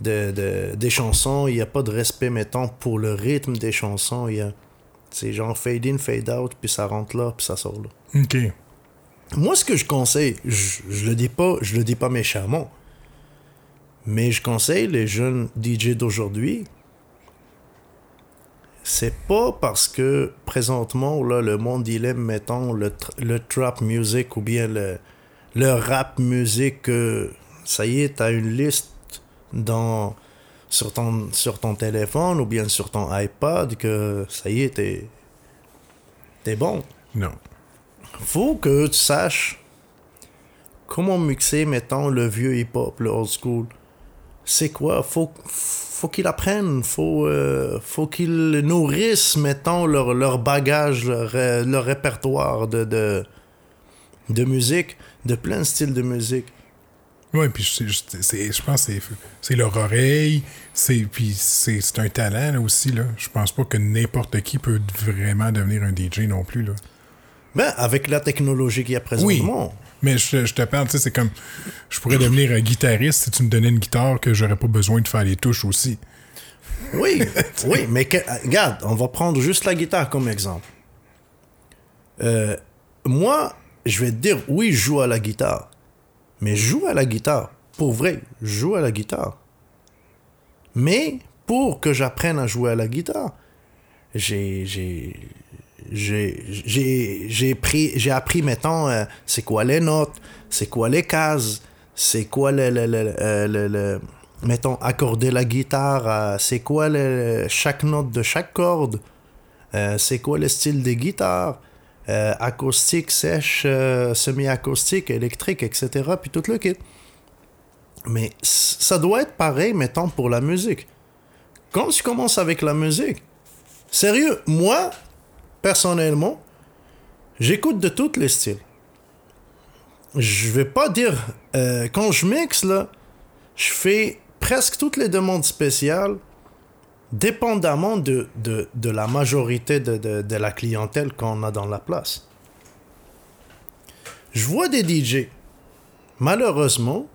de- de- des chansons. Il n'y a pas de respect, mettons, pour le rythme des chansons. Y a... C'est genre fade in, fade out, puis ça rentre là, puis ça sort là. OK. Moi, ce que je conseille, je, je le dis pas, je le dis pas méchamment, mais je conseille les jeunes DJ d'aujourd'hui. C'est pas parce que présentement là le monde il aime mettons le, le trap music ou bien le, le rap music que ça y est t'as une liste dans sur ton sur ton téléphone ou bien sur ton iPad que ça y est t'es t'es bon Non. Faut que tu saches comment mixer, mettons, le vieux hip-hop, le old school. C'est quoi? Faut, faut qu'ils apprennent, faut, euh, faut qu'ils nourrissent, mettons, leur, leur bagage, leur, leur répertoire de, de, de musique, de plein de styles de musique. Ouais, puis c'est- je pense que c'est- leur oreille, c'est puis c'est un talent aussi là. Je pense pas que n'importe qui peut vraiment devenir un DJ non plus là. Ben, avec la technologie qu'il y a présentement. Mais je, je te parle, tu sais, c'est comme je pourrais devenir un guitariste si tu me donnais une guitare que j'aurais pas besoin de faire les touches aussi. Oui, *laughs* oui, mais que- regarde, on va prendre juste la guitare comme exemple. Euh, moi, je vais te dire, oui, je joue à la guitare. Mais je joue à la guitare. Pour vrai, je joue à la guitare. Mais pour que j'apprenne à jouer à la guitare, j'ai j'ai pris j'ai appris mettons euh, c'est quoi les notes c'est quoi les cases c'est quoi le, le, le, euh, le- mettons accorder la guitare euh, c'est quoi chaque note de chaque corde c'est quoi le style des guitares acoustique sèche euh, semi-acoustique électrique etc puis tout le kit. Mais ça doit être pareil mettons pour la musique. Quand tu commences avec la musique Sérieux, moi, personnellement, j'écoute de tous les styles. Je vais pas dire. euh, quand je mixe, je fais presque toutes les demandes spéciales, dépendamment de, la majorité de la clientèle qu'on a dans la place. Je vois des DJ. Malheureusement,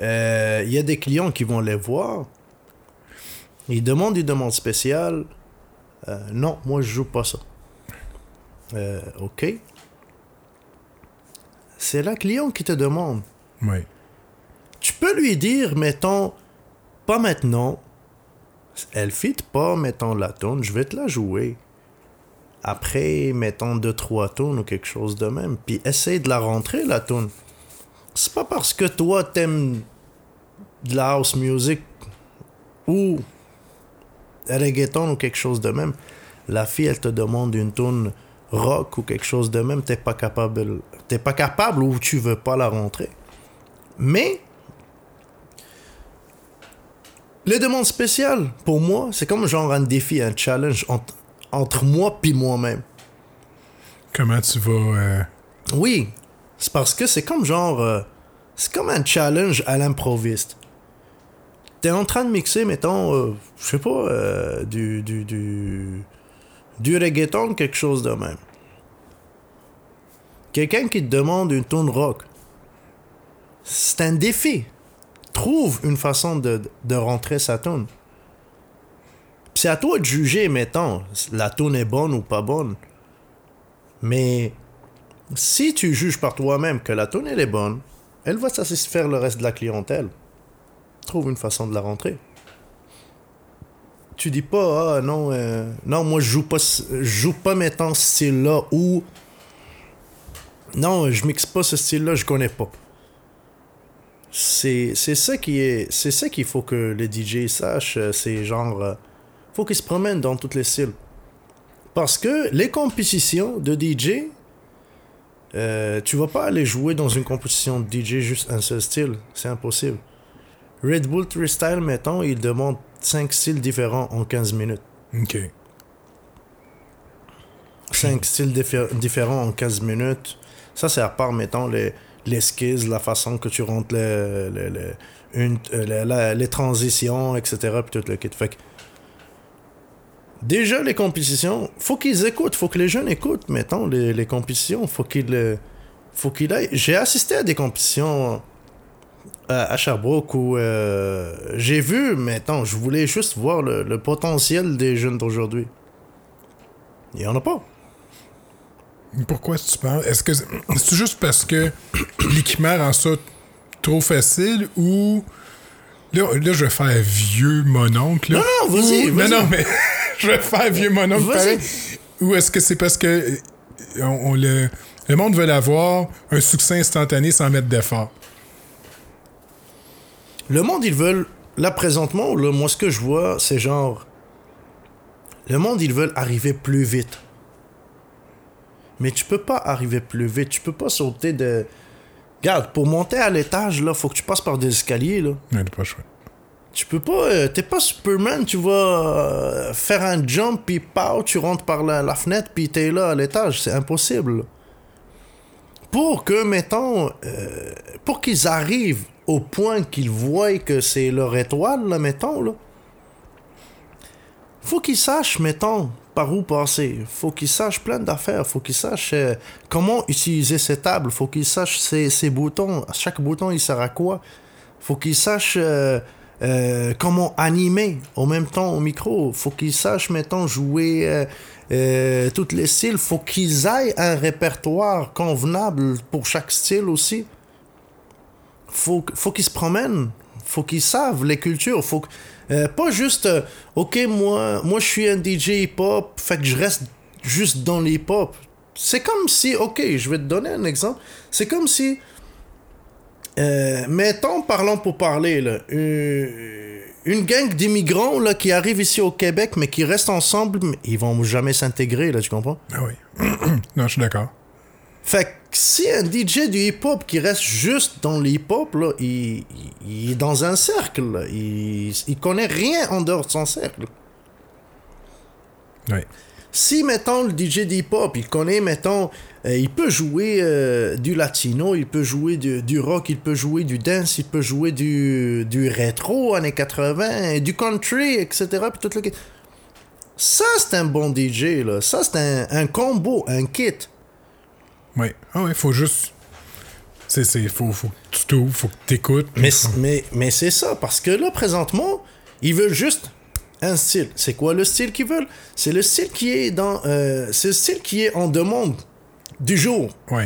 euh, il y a des clients qui vont les voir. Ils demandent une demande spéciale. Euh, non, moi je joue pas ça. Euh, ok. C'est la client qui te demande. Ouais. Tu peux lui dire, mettons, pas maintenant. Elle fit pas, mettons, la tune, je vais te la jouer. Après, mettons, deux, trois tunes ou quelque chose de même. Puis essaye de la rentrer, la tune. C'est pas parce que toi, t'aimes de la house music ou reggaeton ou quelque chose de même. La fille, elle te demande une tune rock ou quelque chose de même, t'es pas capable, t'es pas capable ou tu veux pas la rentrer. Mais les demandes spéciales, pour moi, c'est comme genre un défi, un challenge entre, entre moi puis moi-même. Comment tu vas euh, Oui, c'est parce que c'est comme genre. euh, c'est comme un challenge à l'improviste. T'es en train de mixer, mettons, euh, je sais pas, euh, du, du, du. du reggaeton, quelque chose de même. Quelqu'un qui te demande une tune rock, c'est un défi. Trouve une façon de, de rentrer sa tune. C'est à toi de juger, mettons, la tune est bonne ou pas bonne. Mais si tu juges par toi-même que la tune elle est bonne, elle va satisfaire le reste de la clientèle. Trouve une façon de la rentrer. Tu dis pas, ah non, euh, non, moi je joue pas, je joue pas mettons ce style-là ou non, je mixe pas ce style-là, je connais pas. C'est c'est ça qui est, c'est ça qu'il faut que les DJ sachent, euh, c'est genre, euh, faut qu'ils se promènent dans tous les styles. Parce que les compétitions de DJ, tu vas pas aller jouer dans une compétition de DJ juste un seul style. C'est impossible. Red Bull Freestyle, mettons, il demande 5 styles différents en 15 minutes. OK. 5 styles diffé- différents en 15 minutes. Ça, c'est à part, mettons, les, les skills, la façon que tu rentres le, le- le- une, euh, la- les transitions, etc. Puis tout le kit. Fait que, déjà, les compétitions, faut qu'ils écoutent, faut que les jeunes écoutent, mettons, les, les compétitions. Faut qu'ils faut qu'ils aillent. J'ai assisté à des compétitions à, Sherbrooke où euh, j'ai vu, mettons, je voulais juste voir le, le potentiel des jeunes d'aujourd'hui. Il n'y en a pas. Pourquoi tu penses? Est-ce que c'est juste parce que *clears throat* l'équipement rend ça trop facile ou. Là, là, je vais faire vieux mononcle. Là. Non, non, vas-y. Non, non, mais *laughs* je vais faire vieux mononcle pareil. Ou est-ce que c'est parce que euh, on, on le, le monde veut avoir un succès instantané sans mettre d'effort? Le monde, ils veulent. Là, présentement, là, moi, ce que je vois, c'est genre. Le monde, ils veulent arriver plus vite. Mais tu peux pas arriver plus vite. Tu peux pas sauter de. Regarde, pour monter à l'étage, là, faut que tu passes par des escaliers, là. C'est pas chouette. Tu peux pas. euh, T'es pas Superman, tu vas euh, faire un jump, puis pow, tu rentres par la, la fenêtre, puis t'es là à l'étage. C'est impossible. Pour que, mettons, euh, pour qu'ils arrivent au point qu'ils voient que c'est leur étoile, là, mettons, là, faut qu'ils sachent, mettons, par où passer. Faut qu'ils sachent plein d'affaires. Faut qu'ils sachent euh, comment utiliser ces tables. Faut qu'ils sachent ces, ces boutons. Chaque bouton, il sert à quoi? Faut qu'ils sachent euh, euh, comment animer en même temps au micro. Faut qu'ils sachent, mettons, jouer tous les styles. Faut qu'ils aient un répertoire convenable pour chaque style aussi. Faut, faut qu'ils se promènent. Faut qu'ils savent les cultures. Faut euh, pas juste, euh, ok, moi, moi je suis un DJ hip-hop, fait que je reste juste dans l'hip-hop. C'est comme si, ok, je vais te donner un exemple. C'est comme si, euh, mettons, parlons pour parler, là, une, une gang d'immigrants là, qui arrivent ici au Québec, mais qui restent ensemble, mais ils vont jamais s'intégrer, là, tu comprends? Ah oui. *clears throat* non, je suis d'accord. Fait que si un DJ du hip-hop qui reste juste dans le hip-hop, il, il- est dans un cercle. là. Il, il connaît rien en dehors de son cercle. Oui. Si, mettons, le DJ du hip-hop, il connaît, mettons, euh, il peut jouer euh, du latino, il peut jouer du, du rock, il peut jouer du dance, il peut jouer du, du rétro, années 80, du country, etc. Puis tout le. Ça, c'est un bon DJ, là. Ça, c'est un, un combo, un kit. Oui. Ah oui, faut juste. C'est, c'est, faut, faut que tu t'ouvres, faut que tu écoutes. Mais, mais, mais c'est ça, parce que là, présentement, ils veulent juste un style. C'est quoi le style qu'ils veulent? C'est le style qui est dans. euh, c'est le style qui est en demande du jour. Oui.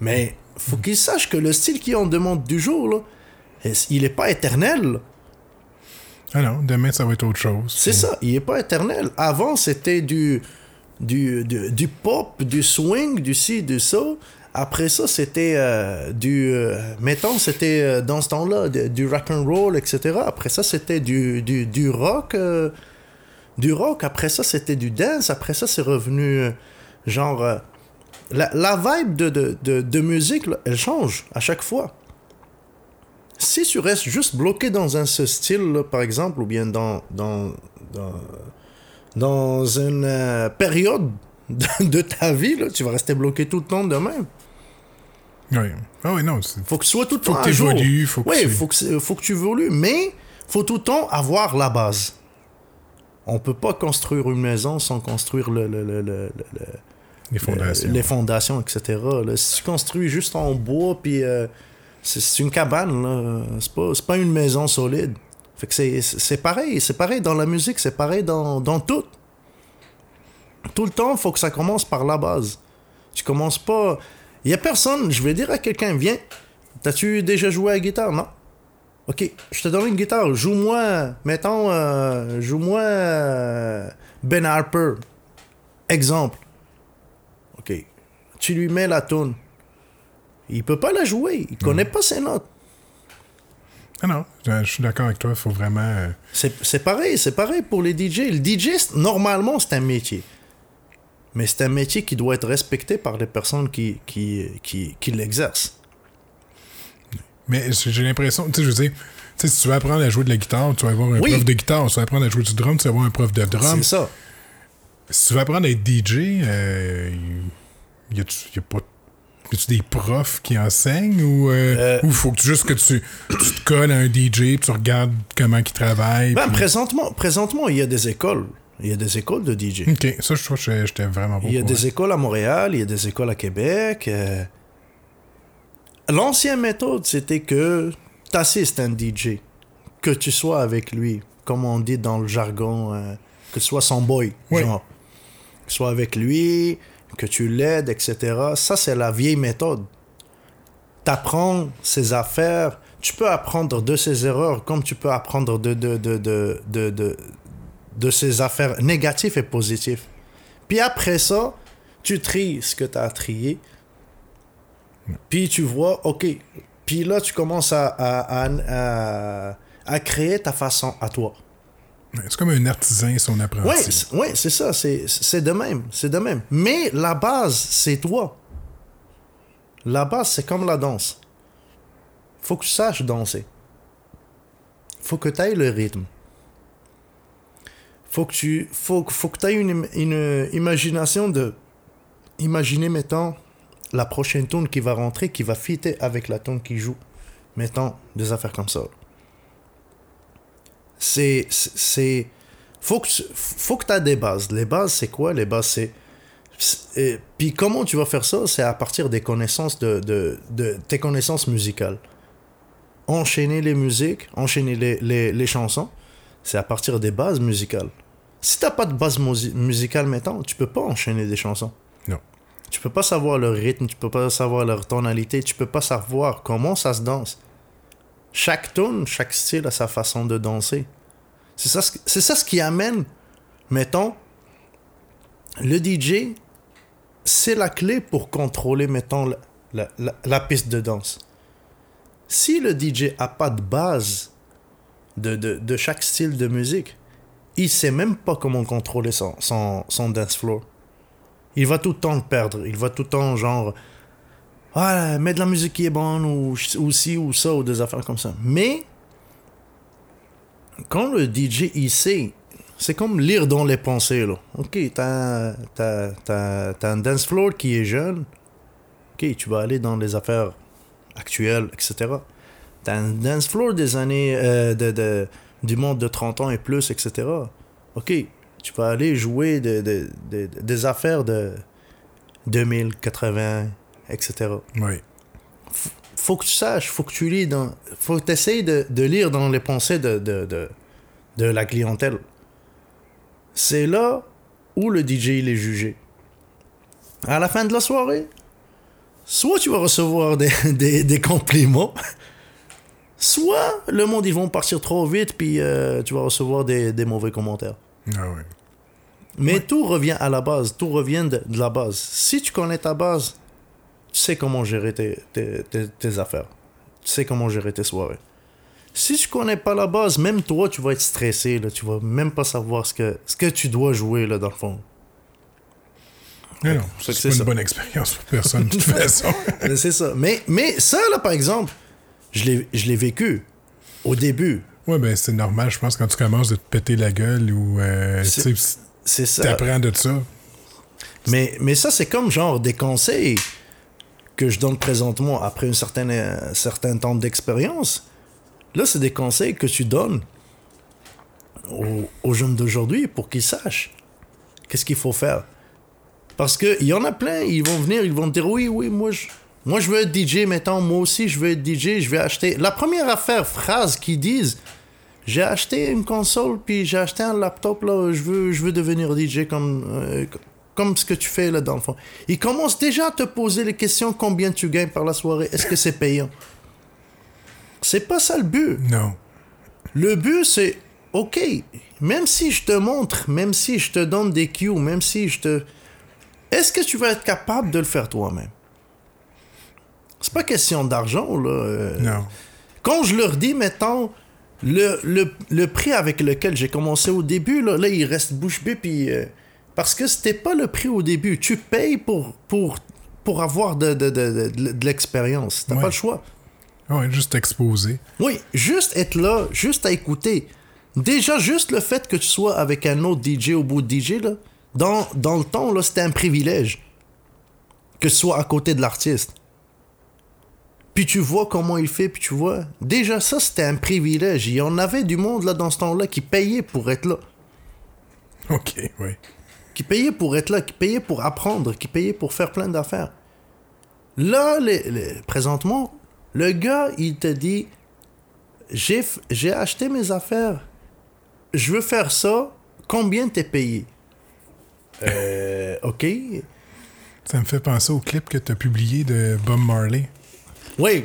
Mais faut qu'ils sachent que le style qui est en demande du jour, là, il est pas éternel? Ah non, demain, ça va être autre chose. C'est ça, il est pas éternel. Avant, c'était du, du, du, du pop, du swing, du ci, du ça. Après ça, c'était euh, du. euh, mettons, c'était euh, dans ce temps-là, du rock and roll, etc. Après ça, c'était du, du, du rock. du rock. Après ça, c'était du dance. Après ça, c'est revenu genre. la, la vibe de, de, de, de musique, elle change à chaque fois. Si tu restes juste bloqué dans un seul style, là, par exemple, ou bien dans, dans, dans, dans une euh, période de, de ta vie, là, tu vas rester bloqué tout le temps de même. Oui. Ah oui, non. Faut que tu sois tout le Faut temps que à jour. t'évolues, faut que Oui, tu- faut que, faut que tu évolues, mais faut tout le temps avoir la base. On peut pas construire une maison sans construire le, le, le, le, le- Les fondations. les fondations, etc. là. Si tu construis juste en bois, puis euh, c'est une cabane, là. C'est pas, pas une maison solide. C'est- pareil. C'est pareil dans la musique, c'est pareil dans, dans tout. Tout le temps, il faut que ça commence par la base. Tu commences pas. Il y a personne, je vais dire à quelqu'un, viens, t'as-tu déjà joué à la guitare? Non. Ok, je te donne une guitare, joue-moi, mettons, euh, joue-moi euh, Ben Harper. Exemple. Ok, tu lui mets la tune. Il peut pas la jouer, il connaît pas ses notes. Ah non, je, suis d'accord avec toi. Il faut vraiment. euh, C'est c'est pareil, c'est pareil pour les DJ. Le DJ, normalement, c'est un métier. Mais c'est un métier qui doit être respecté par les personnes qui, qui, qui, qui l'exercent. Mais j'ai l'impression, tu sais, je veux dire, si tu veux apprendre à jouer de la guitare, tu vas avoir un Oui. prof de guitare. Si tu veux apprendre à jouer du drum, tu vas avoir un prof de drum. C'est ça. Si tu veux apprendre à être DJ, euh, y a-tu y a pas. Y a-tu des profs qui enseignent ou euh, Euh. faut que tu, juste que tu, tu te colles à un DJ puis tu regardes comment il travaille. Ben, présentement, présentement, il y a des écoles. Il y a des écoles de DJ. Ok, ça je trouve que j'étais- vraiment pas Il y a des écoles à Montréal, il y a des écoles à Québec. euh. L'ancienne méthode, c'était que tu assistes un DJ, que tu sois avec lui, comme on dit dans le jargon, euh, que tu sois son boy, Oui. genre. Que tu sois avec lui, que tu l'aides, etc. Ça, c'est la vieille méthode. T'apprends ses affaires, tu peux apprendre de ses erreurs comme tu peux apprendre de, de, de, de, de, de, de ses affaires négatives et positives. Puis après ça, tu tries ce que tu as trié. Puis tu vois, OK. Puis là, tu commences à, à, à, à- à créer ta façon à toi. C'est comme un artisan, son apprenti. Oui, c'est ça. C'est de même. C'est de même. Mais la base, c'est toi. La base, c'est comme la danse. Faut que tu saches danser. Faut que tu ailles le rythme. Faut que tu faut, faut que aies une, une imagination de imaginer mettons la prochaine tune qui va rentrer qui va fitter avec la tune qui joue. Mettons des affaires comme ça. C'est c'est faut que tu- faut que as des bases. Les bases c'est quoi? Les bases c'est et puis comment tu vas faire ça? C'est à partir des connaissances de, de, de tes connaissances musicales. Enchaîner les musiques, enchaîner les, les, les chansons, c'est à partir des bases musicales. Si t'as pas de base musi- musicale maintenant, tu peux pas enchaîner des chansons. Non. Tu peux pas savoir leur rythme, tu peux pas savoir leur tonalité, tu peux pas savoir comment ça se danse. Chaque tune, chaque style a sa façon de danser. C'est ça, ça ce qui amène, mettons, le DJ, c'est la clé pour contrôler, mettons, la, la- la- la piste de danse. Si le DJ a pas de base de, de, de chaque style de musique, il sait même pas comment contrôler son, son, son dance floor. Il va tout le temps le perdre. Il va tout le temps, genre, ah, mets de la musique qui est bonne, ou, ou ci, ou ça, ou des affaires comme ça. Mais, quand le DJ, il sait, c'est comme lire dans les pensées, là. Ok, t'as, t'as, un dance floor qui est jeune. Ok, tu vas aller dans les affaires actuelles, etc. T'as un dance floor des années, euh, de, de- du monde de 30 ans et plus, etc. Ok, tu vas aller jouer de, de- de- des affaires de 2000, 80, etc. Oui. Faut que tu saches, faut que tu lis dans. Faut que tu essayes de, de lire dans les pensées de, de, de, de la clientèle. C'est là où le DJ il est jugé. À la fin de la soirée, soit tu vas recevoir des, *laughs* des, des compliments, soit le monde ils vont partir trop vite puis euh, tu vas recevoir des, des mauvais commentaires. Ah ouais. Mais tout revient à la base, tout revient de, de la base. Si tu connais ta base, tu sais comment gérer tes, tes, tes- tes affaires. Tu sais comment gérer tes soirées. Si tu connais pas la base, même toi, tu vas être stressé. Là, tu vas même pas savoir ce que, ce que tu dois jouer là, dans le fond. Mais non, C'est pas ça. une bonne expérience pour personne, de toute *laughs* façon. Mais c'est ça. Mais, mais ça, là, par exemple, je l'ai je l'ai vécu au début. ouais, ben c'est normal, je pense, quand tu commences de te péter la gueule ou euh, C'est ça. t'apprends de ça. Mais, mais ça, c'est comme genre des conseils que je donne présentement après un certain, euh, certain temps d'expérience. Là, c'est des conseils que tu donnes aux, aux jeunes d'aujourd'hui pour qu'ils sachent qu'est-ce qu'il faut faire. Parce qu'il y en a plein, ils vont venir, ils vont dire oui, oui, moi je, moi je veux être DJ, mettons, moi aussi je veux être DJ, je vais acheter. La première affaire, phrase qu'ils disent, j'ai acheté une console, puis j'ai acheté un laptop, là, je veux, je veux devenir DJ comme, euh, comme ce que tu fais là dans le fond. Ils commencent déjà à te poser les questions combien tu gagnes par la soirée, est-ce que c'est payant? C'est pas ça le but. Non. Le but, c'est, OK, même si je te montre, même si je te donne des cues, même si je te... Est-ce que tu vas être capable de le faire toi-même? C'est pas question d'argent, là. euh. Non. Quand je leur dis, mettons, le, le, le prix avec lequel j'ai commencé au début, là, là il reste bouche bée, puis... euh, parce que c'était pas le prix au début. Tu payes pour, pour, pour avoir de, de, de, de, de l'expérience. T'as Ouais. pas le choix. Ouais, juste exposé. Oui, juste être là, juste à écouter. Déjà, juste le fait que tu sois avec un autre DJ au bout de DJ, là, dans, dans le temps, là, c'était un privilège. Que tu sois à côté de l'artiste. Puis tu vois comment il fait, puis tu vois. Déjà, ça, c'était un privilège. Il y en avait du monde, là, dans ce temps-là, qui payait pour être là. OK, oui. Qui payait pour être là, qui payait pour apprendre, qui payait pour faire plein d'affaires. Là, les- les- présentement, le gars, il te dit j'ai, acheté mes affaires, je veux faire ça, combien t'es payé? Euh, ok. Ça me fait penser au clip que tu as publié de Bob Marley. Oui.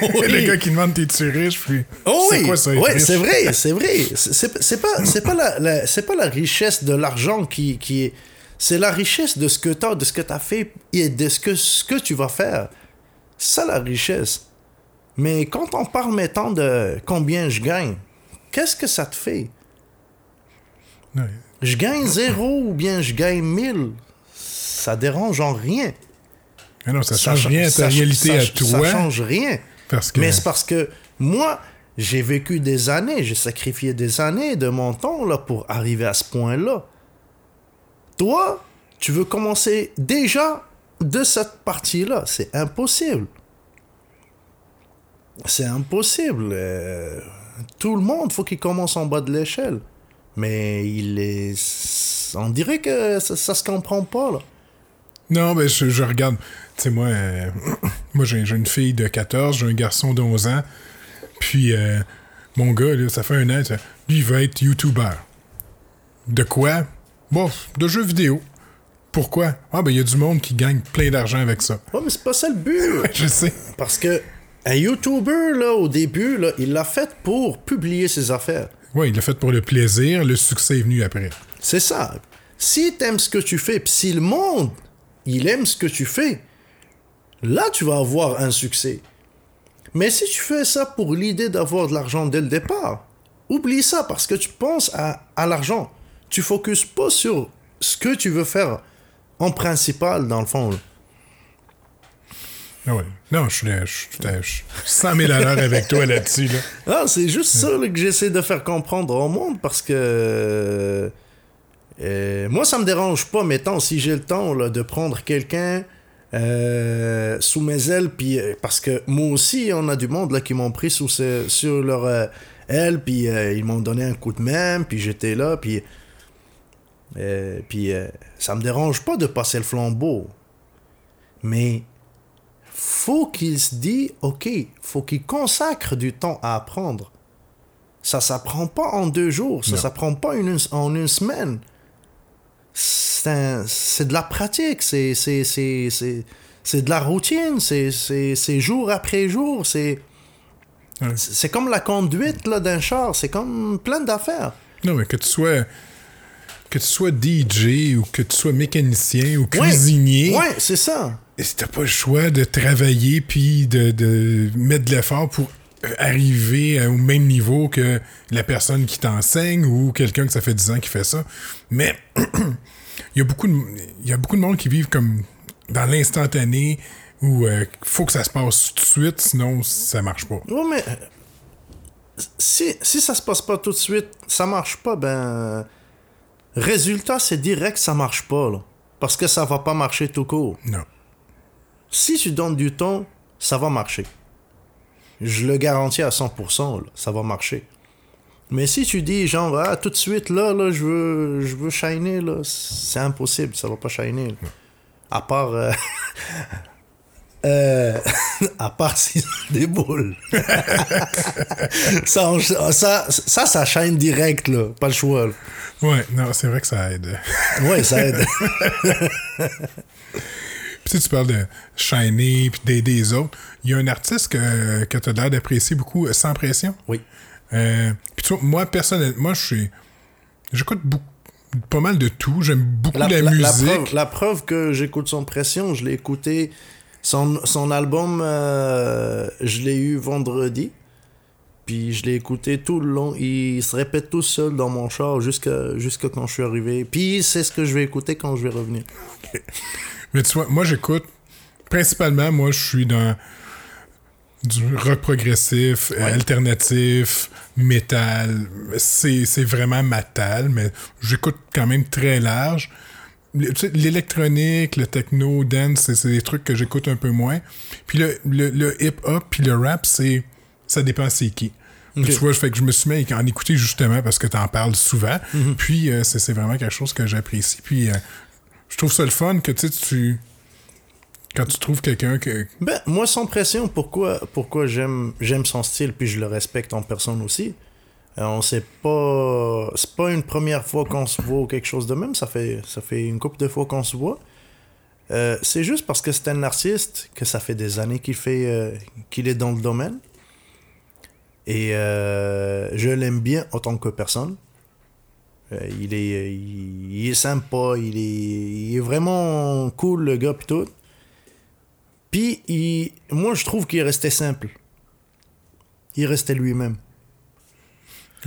Le gars qui demande t'es-tu riche, puis Oh c'est oui, quoi ça riche? c'est vrai, c'est vrai. C'est- C'est c'est pas, c'est pas la, la- c'est pas la richesse de l'argent qui, qui est, c'est la richesse de ce que t'as, de ce que t'as fait et de ce que, ce que tu vas faire. C'est ça la richesse. Mais quand on parle maintenant de combien je gagne, qu'est-ce que ça te fait? Je gagne zéro ou bien je gagne mille. Ça dérange en rien. Mais non, ça change cha- rien à ta ça- réalité ça- à Ça toi. change rien. Parce que Mais c'est parce que moi, j'ai vécu des années, j'ai sacrifié des années de mon temps là, pour arriver à ce point-là. Toi, tu veux commencer déjà de cette partie-là. C'est impossible. C'est impossible. Euh, tout le monde, faut qu'il commence en bas de l'échelle. Mais il est... On dirait que ça, ça se comprend pas, là. Non, ben je, je regarde. Tu sais, moi, euh, *clears throat* moi j'ai une fille de 14, j'ai un garçon de 11 ans. Puis, euh, mon gars, là, ça fait un an, lui, il va être YouTuber. De quoi? Bon, de jeux vidéo. Pourquoi? Ah, ben, il y a du monde qui gagne plein d'argent avec ça. Ouais, mais c'est pas ça le but. *laughs* Je sais. Parce que un YouTuber, là, au début, là, il l'a fait pour publier ses affaires. Ouais, il l'a fait pour le plaisir, le succès est venu après. C'est ça. Si t'aimes ce que tu fais, puis si le monde, il aime ce que tu fais, là, tu vas avoir un succès. Mais si tu fais ça pour l'idée d'avoir de l'argent dès le départ, oublie ça parce que tu penses à, à l'argent. Tu focuses pas sur ce que tu veux faire en principal, dans le fond. Ah ouais. Non, je suis je suis tout à- je suis 100 000 à l'heure avec toi là-dessus. Là. Ah, c'est juste ça là, que j'essaie de faire comprendre au monde parce que euh, moi, ça me dérange pas, mettons, si j'ai le temps là, de prendre quelqu'un euh, sous mes ailes, puis euh, parce que moi aussi, on a du monde là, qui m'ont pris sous ce- sur leur euh, aile, puis ils m'ont donné un coup de main, puis j'étais là, puis, puis ça me dérange pas de passer le flambeau. Mais faut qu'il se dise, ok, faut qu'il consacre du temps à apprendre. Ça s'apprend pas en deux jours, ça s'apprend pas une- en une semaine. C'est de la pratique, c'est de la routine, c'est- jour après jour, c'est comme la conduite d'un char, c'est comme plein d'affaires. Non, mais que tu sois. Que tu sois DJ ou que tu sois mécanicien ou cuisinier, Ouais, c'est ça. et si t'as pas le choix de travailler puis de, de mettre de l'effort pour arriver au même niveau que la personne qui t'enseigne ou quelqu'un que ça fait 10 ans qui fait ça. Mais *clears throat* il y a beaucoup de, il y a beaucoup de monde qui vivent comme dans l'instantané où il faut que ça se passe tout de suite, sinon ça marche pas. Ouais, mais euh, si, si ça se passe pas tout de suite, ça marche pas, ben. Résultat, c'est direct, ça marche pas, là. Parce que ça va pas marcher tout court. Non. Si tu donnes du temps, ça va marcher. Je le garantis à 100%, là, ça va marcher. Mais si tu dis, genre, ah, tout de suite, là, là, je veux, je veux shiner, là, c'est impossible, ça va pas shiner. là. À part. euh, *laughs* euh, *laughs* à part si des boules. *laughs* ça, ça, ça, ça shine direct, là. Pas le choix. là. Ouais, non, c'est vrai que ça aide. Ouais, ça aide. Puis tu parles de shiner puis d'aider les autres. Il y a un artiste que, que tu as l'air d'apprécier beaucoup, euh, Sans Pression. Oui. Euh, puis tu vois, moi, personnellement, je suis. J'écoute beaucoup, pas mal de tout. J'aime beaucoup la, la, la musique. preuve, la preuve que j'écoute son pression, je l'ai écouté. Son, son album, euh, je l'ai eu vendredi. Puis je l'ai écouté tout le long. Il se répète tout seul dans mon char jusqu'à quand je suis arrivé. Puis c'est ce que je vais écouter quand je vais revenir. Mais tu vois, moi, j'écoute. Principalement, moi, je suis dans du rock progressif, alternatif, métal. C'est vraiment matal, mais j'écoute quand même très large. L'électronique, le techno, dance, c'est- c'est des trucs que j'écoute un peu moins. Puis le, le, le hip-hop, puis le rap, c'est ça dépend c'est qui. Tu vois, fait que je me suis mis à en écouter justement parce que tu en parles souvent. Mhm. Puis euh, c'est vraiment quelque chose que j'apprécie. Puis euh, je trouve ça le fun que tu. Quand tu trouves quelqu'un que. Ben, moi, sans pression, pourquoi, pourquoi j'aime, j'aime son style, puis je le respecte en personne aussi? Euh, on sait pas. C'est pas une première fois qu'on se voit ou quelque chose de même, ça fait, ça fait une couple de fois qu'on se voit. Euh, c'est juste parce que c'est un artiste que ça fait des années qu'il fait euh, qu'il est dans le domaine. Et euh, je l'aime bien en tant que personne. Euh, il, est, il, il est sympa, il est, il est vraiment cool le gars pis tout. Puis, il- moi, je trouve qu'il restait simple. Il restait lui-même.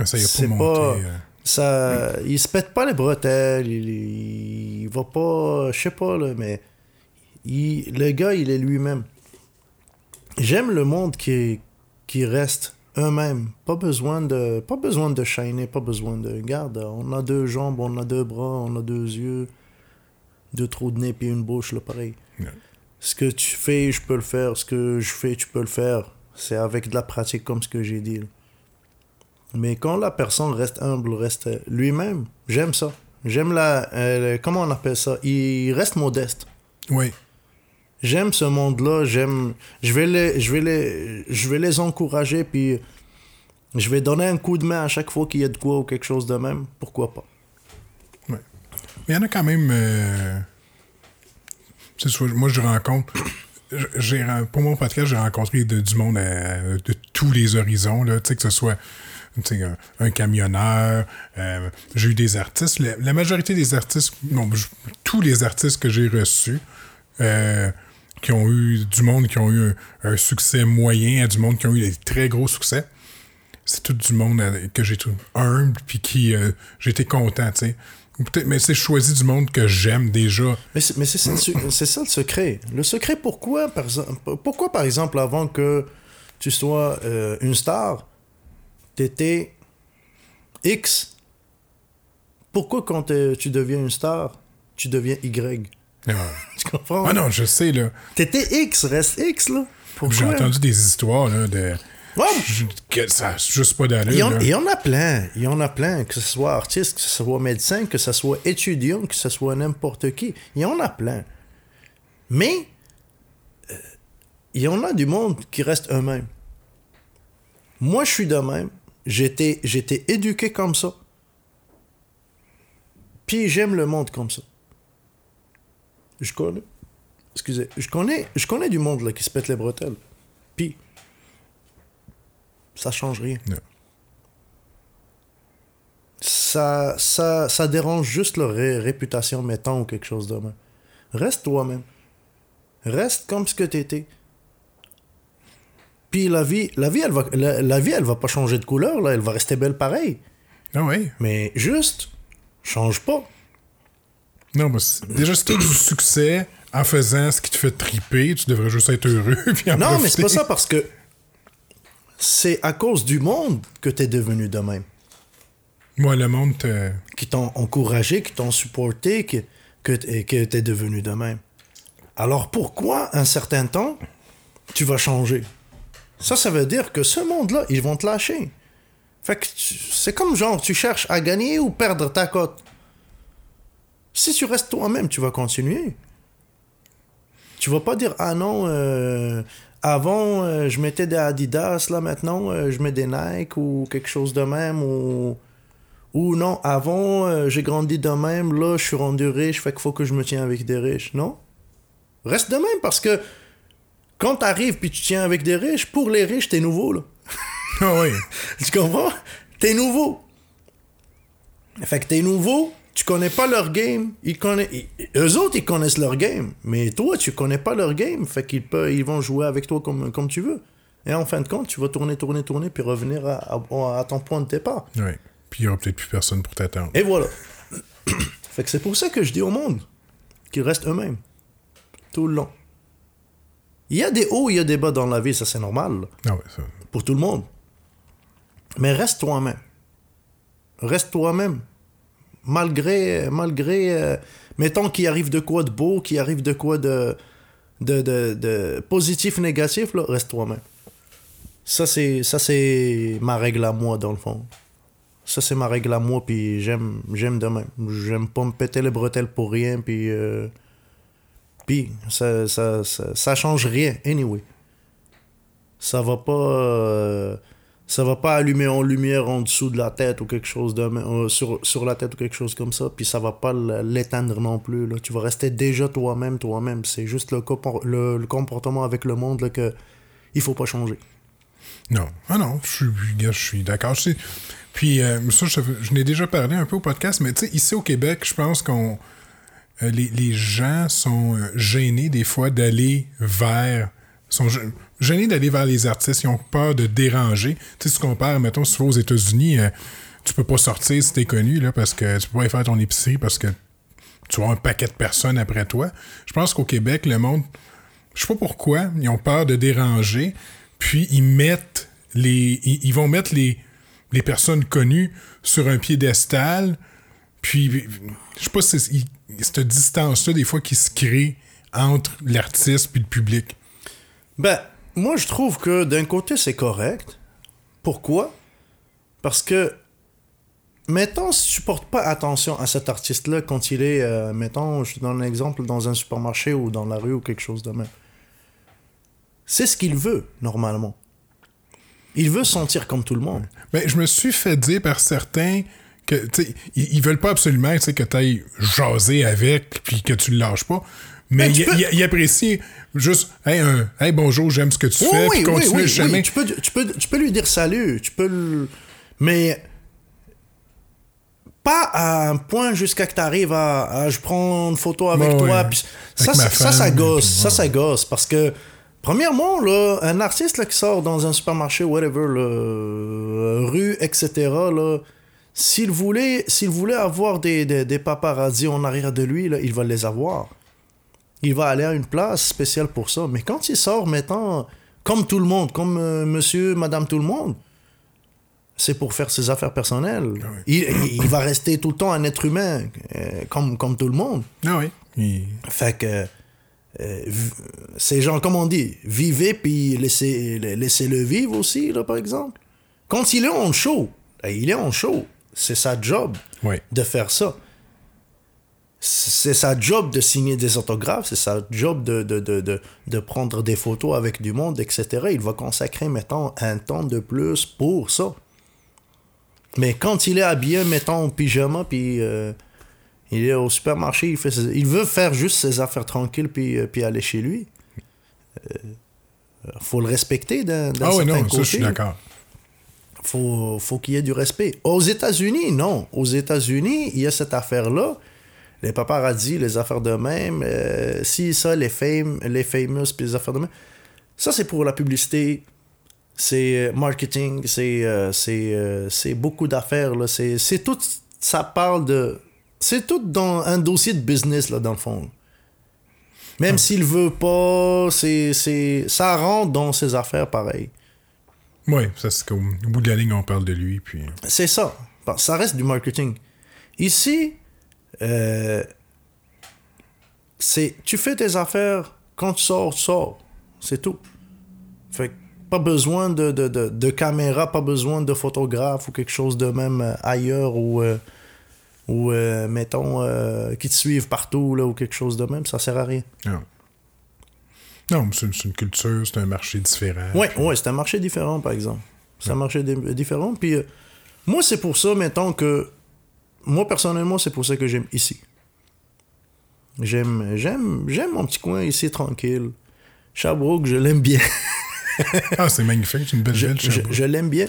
ça y a C'est pas pas- monté. euh. Ça, Il se pète pas les bretelles, il, il, il va pas... Je sais pas, là, mais... il- le gars, il est lui-même. J'aime le monde qui, qui reste eux-mêmes. Pas besoin de pas besoin de shiner, pas besoin de... Regarde, on a deux jambes, on a deux bras, on a deux yeux, deux trous de nez puis une bouche, là, pareil. Ce que tu fais, je peux le faire. Ce que je fais, tu peux le faire. C'est avec de la pratique comme ce que j'ai dit. là. Mais quand la personne reste humble, reste lui-même, j'aime ça. J'aime la... euh, comment on appelle ça? Il reste modeste. Oui. J'aime ce monde-là, j'aime... Je vais les, je vais les, je vais les encourager, puis je vais donner un coup de main à chaque fois qu'il y a de quoi ou quelque chose de même. Pourquoi pas Mais il y en a quand même. euh, soit- moi, je rencontre. j'ai Pour mon podcast, j'ai rencontré du monde de tous les horizons, là, que ce soit un, camionneur, euh, j'ai eu des artistes. La, majorité des artistes, non, tous les artistes que j'ai reçus, euh, qui ont eu du monde qui ont eu un, un succès moyen à du monde qui ont eu des très gros succès, c'est tout du monde euh, que j'ai tout humble puis qui euh, été content, tu sais. Peut-être, mais c'est choisi du monde que j'aime déjà. Mais c'est mais c'est ça, le su- c'est ça le secret. Le secret, pourquoi par, exemple, pourquoi, par exemple, avant que tu sois euh, une star, t'étais X, pourquoi quand tu deviens une star, tu deviens Y? Ah, Tu comprends? Ah non, je sais, là. T'étais X, reste X, là. J'ai entendu des histoires, là, de. Ouais, Je- que ça juste pas Il y, d'allure. il y en a plein. Il y en a plein. Que ce soit artiste, que ce soit médecin, que ce soit étudiant, que ce soit n'importe qui. Il y en a plein. Mais euh, il y en a du monde qui reste eux-mêmes. Moi, je suis de même. J'étais éduqué comme ça. Puis j'aime le monde comme ça. Je connais. Excusez. Je connais, je connais du monde là, qui se pète les bretelles. Puis ça change rien. Ça, ça, ça dérange juste leur ré- réputation, mettons, ou quelque chose de même. Reste toi-même. Reste comme ce que t'étais. Puis la vie, la vie, elle va, la, la vie, elle va pas changer de couleur, là. Elle va rester belle pareil. Ah oui. Mais juste, change pas. Non, mais déjà, si tu as du succès en faisant ce qui te fait triper, tu devrais juste être heureux. *laughs* Puis en Non, mais c'est pas ça parce que c'est à cause du monde que t'es devenu de même. Moi, le monde te. qui t'ont encouragé, qui t'ont supporté, que, que, que t'es devenu de même. Alors pourquoi, un certain temps, tu vas changer? Ça, ça veut dire que ce monde-là, ils vont te lâcher. Fait que tu- c'est comme genre, tu cherches à gagner ou perdre ta cote. Si tu restes toi-même, tu vas continuer. Tu vas pas dire, ah non, euh, avant, euh, je mettais des Adidas, là maintenant, euh, je mets des Nike ou quelque chose de même. Ou, ou non, avant, j'ai grandi de même, là, je suis rendu riche, fait qu'il faut que je me tiens avec des riches. Non. Reste de même parce que quand t'arrives puis tu tiens avec des riches, pour les riches, t'es nouveau, là. Ah oui. *laughs* Tu comprends? T'es nouveau. Fait que t'es nouveau, tu connais pas leur game. Ils connaissent... Eux autres, ils connaissent leur game. Mais toi, tu connais pas leur game. Fait qu'ils peuvent... ils vont jouer avec toi comme, comme tu veux. Et en fin de compte, tu vas tourner, tourner, tourner, puis revenir à, à- à ton point de départ. Oui. Puis il y aura peut-être plus personne pour t'attendre. Et voilà. *coughs* fait que c'est pour ça que je dis au monde qu'ils restent eux-mêmes. Tout le long. Il y a des hauts, il y a des bas dans la vie, ça c'est normal. Ah ouais, ça. pour tout le monde. Mais reste toi-même. Reste toi-même. Malgré, malgré euh, mettons qu'il arrive de quoi de beau, qu'il arrive de quoi de, de, de, de positif, négatif, là, reste toi-même. Ça, c'est, ça, c'est ma règle à moi, dans le fond. Ça, c'est ma règle à moi, puis j'aime, j'aime de même. J'aime pas me péter les bretelles pour rien, puis... euh, puis, ça, ça, ça, ça change rien, anyway ça va pas euh, ça va pas allumer en lumière en dessous de la tête ou quelque chose de euh, sur, sur la tête ou quelque chose comme ça puis ça va pas l'éteindre non plus là. tu vas rester déjà toi-même toi-même c'est juste le, le, comportement avec le monde là, que il faut pas changer Non. Ah non, je suis, d'accord. Puis euh, ça, je, je n'ai déjà parlé un peu au podcast, mais tu sais, ici au Québec, je pense qu'on. euh, les, les gens sont euh, gênés des fois d'aller vers. Sont gê- gênés d'aller vers les artistes. Ils ont peur de déranger. Tu sais, si tu compares, mettons, si tu vas aux États-Unis, euh, tu peux pas sortir si t'es connu, là, parce que tu peux pas aller faire ton épicerie parce que tu as un paquet de personnes après toi. Je pense qu'au Québec, le monde, je sais pas pourquoi, ils ont peur de déranger, puis ils mettent les. Ils, ils vont mettre les, les personnes connues sur un piédestal, puis je sais pas si cette distance-là, des fois, qui se crée entre l'artiste puis le public. Ben, moi, je trouve que d'un côté, c'est correct. Pourquoi? Parce que, mettons, si tu portes pas attention à cet artiste-là quand il est, euh, mettons, je te donne un exemple, dans un supermarché ou dans la rue ou quelque chose de même. C'est ce qu'il veut, normalement. Il veut sentir comme tout le monde. Ben, je me suis fait dire par certains que, tu ils, veulent pas absolument, que tu ailles jaser avec puis que tu le lâches pas. Mais Ben, peux- ils- ils apprécient juste, hey, un, hey bonjour, j'aime ce que tu fais, puis continue le chemin. Tu, peux, tu, peux, tu peux lui dire salut, tu peux le... Mais pas à un point jusqu'à que tu arrives à, à, je prends une photo avec toi. ça, Avec ça, ça, ça gosse. puis Ça, ouais. ça gosse. Parce que, premièrement, là, un artiste là, qui sort dans un supermarché, whatever, là, euh, rue, etc., là, s'il voulait, s'il voulait avoir des, des, des paparazzis en arrière de lui, là, il va les avoir. Il va aller à une place spéciale pour ça. Mais quand il sort, mettant comme tout le monde, comme euh, monsieur, madame tout le monde, c'est pour faire ses affaires personnelles. Il, il va rester tout le temps un être humain, euh, comme, comme tout le monde. Ah oui. Fait que euh, ces gens, comme on dit, vivez puis laissez, laissez-le vivre aussi, là, par exemple. Quand il est en show, ben, il est en show. C'est sa job Oui. de faire ça. C'est sa job de signer des autographes, c'est sa job de, de, de, de, de prendre des photos avec du monde, etc. Il va consacrer, mettons, un temps de plus pour ça. Mais quand il est habillé, mettons, en pyjama, puis euh, il est au supermarché, il, fait ses- il veut faire juste ses affaires tranquilles, puis, euh, puis aller chez lui. Euh, faut le respecter d'un Ah oui, non, côté. ça, je suis d'accord. faut, faut qu'il y ait du respect. Aux États-Unis, non. Aux États-Unis, il y a cette affaire-là. Les paparazzi, les affaires de même, euh, si ça, les fame, les famous, puis les affaires de même. Ça, c'est pour la publicité. C'est euh, marketing, c'est euh, c'est beaucoup d'affaires. là. C'est tout, ça parle de... C'est tout dans un dossier de business, là, dans le fond. Même s'il veut pas, c'est ça rentre dans ses affaires pareil. Oui, ça, c'est qu'au au bout de la ligne, on parle de lui, puis... C'est ça. Ça reste du marketing. Ici, euh, c'est tu fais tes affaires quand tu sors, tu sors. C'est tout. Fait que pas besoin de, de, de, de caméra, pas besoin de photographe ou quelque chose de même euh, ailleurs ou, euh, ou euh, mettons, euh, qui te suivent partout là, ou quelque chose de même, ça sert à rien. Non. Non, mais c'est une culture, c'est un marché différent. Ouais, ouais, c'est un marché différent, par exemple. C'est un marché di- différent. Puis moi, c'est pour ça, mettons que. Moi, personnellement, c'est pour ça que j'aime ici. J'aime, j'aime, j'aime mon petit coin ici, tranquille. Sherbrooke, je l'aime bien. *laughs* Ah, c'est magnifique, c'est une belle Je, ville, je- Sherbrooke. je l'aime bien.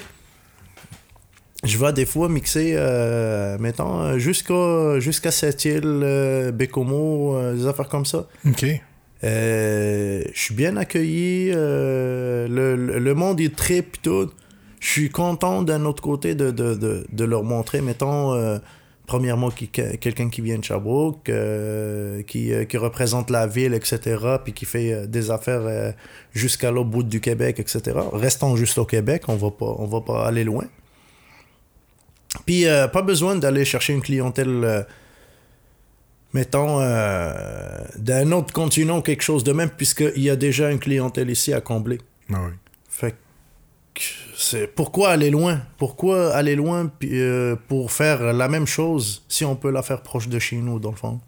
Je vais des fois mixer, euh, mettons, jusqu'à jusqu'à Sept-Îles, euh, Bécomo, euh, des affaires comme ça. OK. Euh, je suis bien accueilli. le, monde est très tout. Je suis content d'un autre côté de, de, de, de leur montrer, mettons, premièrement, qui, que- quelqu'un qui vient de Sherbrooke, euh, qui, euh, qui représente la ville, etc., puis qui fait euh, des affaires jusqu'à l'autre bout du Québec, etc. Restons juste au Québec, on va pas, on va pas aller loin. Puis, pas besoin d'aller chercher une clientèle. mettons, d'un autre continent ou quelque chose de même, puisqu'il y a déjà une clientèle ici à combler. Ah oui. Fait que c'est pourquoi aller loin? Pourquoi aller loin euh, pour faire la même chose si on peut la faire proche de chez nous, dans le fond?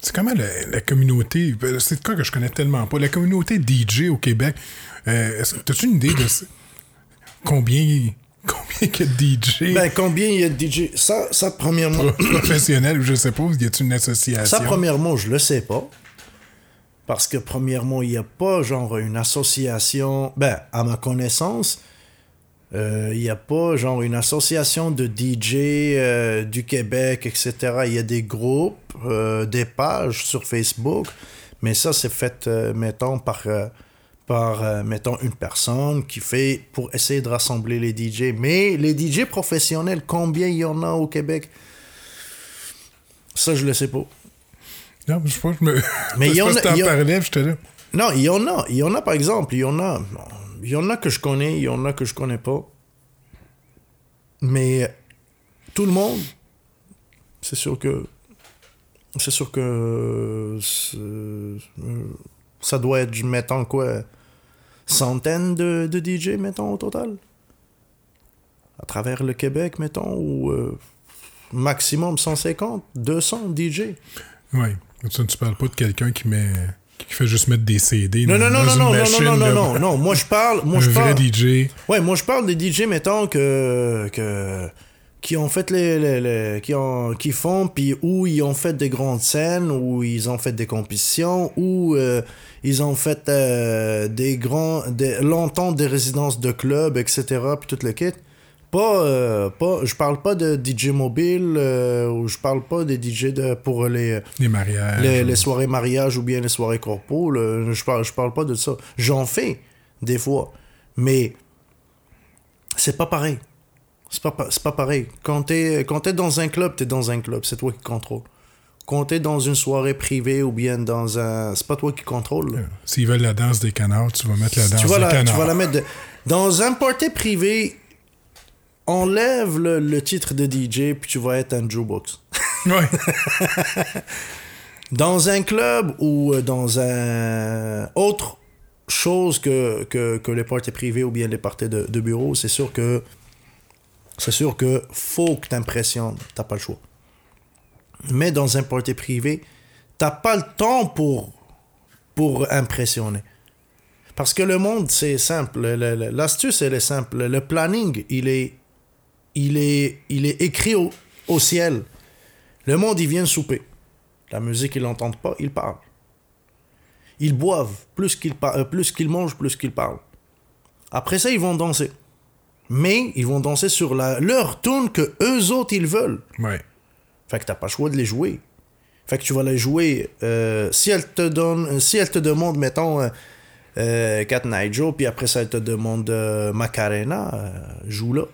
C'est comment la, la communauté, ben, c'est de quoi que je connais tellement pas, la communauté DJ au Québec, euh, t'as-tu une idée de combien, *laughs* combien que de DJ Ben, combien il y a de DJ Ça, ça premièrement. pro- professionnels, je sais pas, y a-t-il une association? Ça, premièrement, je le sais pas. Parce que, premièrement, il n'y a pas, genre, une association. Ben, à ma connaissance, euh, il n'y a pas, genre, une association de DJ euh, du Québec, etc. Il y a des groupes, euh, des pages sur Facebook, mais ça, c'est fait, euh, mettons, par. euh, par, euh, mettons, une personne qui fait pour essayer de rassembler les DJ. Mais les DJ professionnels, combien il y en a au Québec? Ça, je le sais pas. Non, je sais pas, je me... Mais *laughs* il y en que a- y a- j'étais là. Non, il y en a. Il y en a, par exemple. Il y en a. Il y en a que je connais, il y en a que je connais pas. Mais tout le monde, c'est sûr que. C'est sûr que. Ça doit être, mettons quoi, centaines de, de DJ, mettons, au total? À travers le Québec, mettons, ou euh, maximum 150, 200 DJ. Oui. Tu, tu parles pas de quelqu'un qui met. Qui fait juste mettre des CD. Non, non, non, non, non, non, non, non, non, non, Moi, je parle. Moi, je vrai parle. DJ. Ouais, moi, je parle des DJ, mettons, que. que qui ont fait les, les- les- qui ont qui font puis où ils ont fait des grandes scènes où ils ont fait des compétitions où euh, ils ont fait euh, des grands des, longtemps des résidences de clubs etc puis tout le kit pas euh, pas je parle pas de DJ mobile euh, ou je parle pas des DJ de pour les Les mariages. les, les soirées mariage ou bien les soirées corpo, là, je parle, je parle pas de ça. J'en fais des fois, mais c'est pas pareil. C'est pas, pas pareil. Quand t'es quand t'es dans un club, t'es dans un club, c'est toi qui contrôle. Quand t'es dans une soirée privée ou bien dans un... C'est pas toi qui contrôle. là. S'ils veulent la danse des canards, tu vas mettre la danse Tu vas, des la, tu canards. vas la mettre... de- Dans un party privé, enlève le, le titre de DJ, puis tu vas être un jukebox. *laughs* Ouais. *laughs* Dans un club ou euh, dans un autre chose que, que, que les parties privées ou bien les parties de, de bureau, c'est sûr que c'est sûr que faut que t'impressionnes, t'as pas le choix. Mais dans un party privé, t'as pas le temps pour, pour impressionner. Parce que le monde, c'est simple. Le- le- le- L'astuce, elle est simple. Le planning, il est, il est, il est écrit au, au ciel. Le monde, il vient souper. La musique, ils l'entendent pas, ils parlent. Ils boivent. Plus qu'ils euh, plus qu'ils mangent, plus qu'ils parlent. Après ça, ils vont danser. Mais ils vont danser sur la, leur tune que eux autres, ils veulent. Ouais. Fait que t'as pas le choix de les jouer. Fait que tu vas les jouer. euh, si elle te donne, euh, si elle te demande, mettons, euh, Cat Night Joe, puis après ça, elle te demande Macarena, joue là.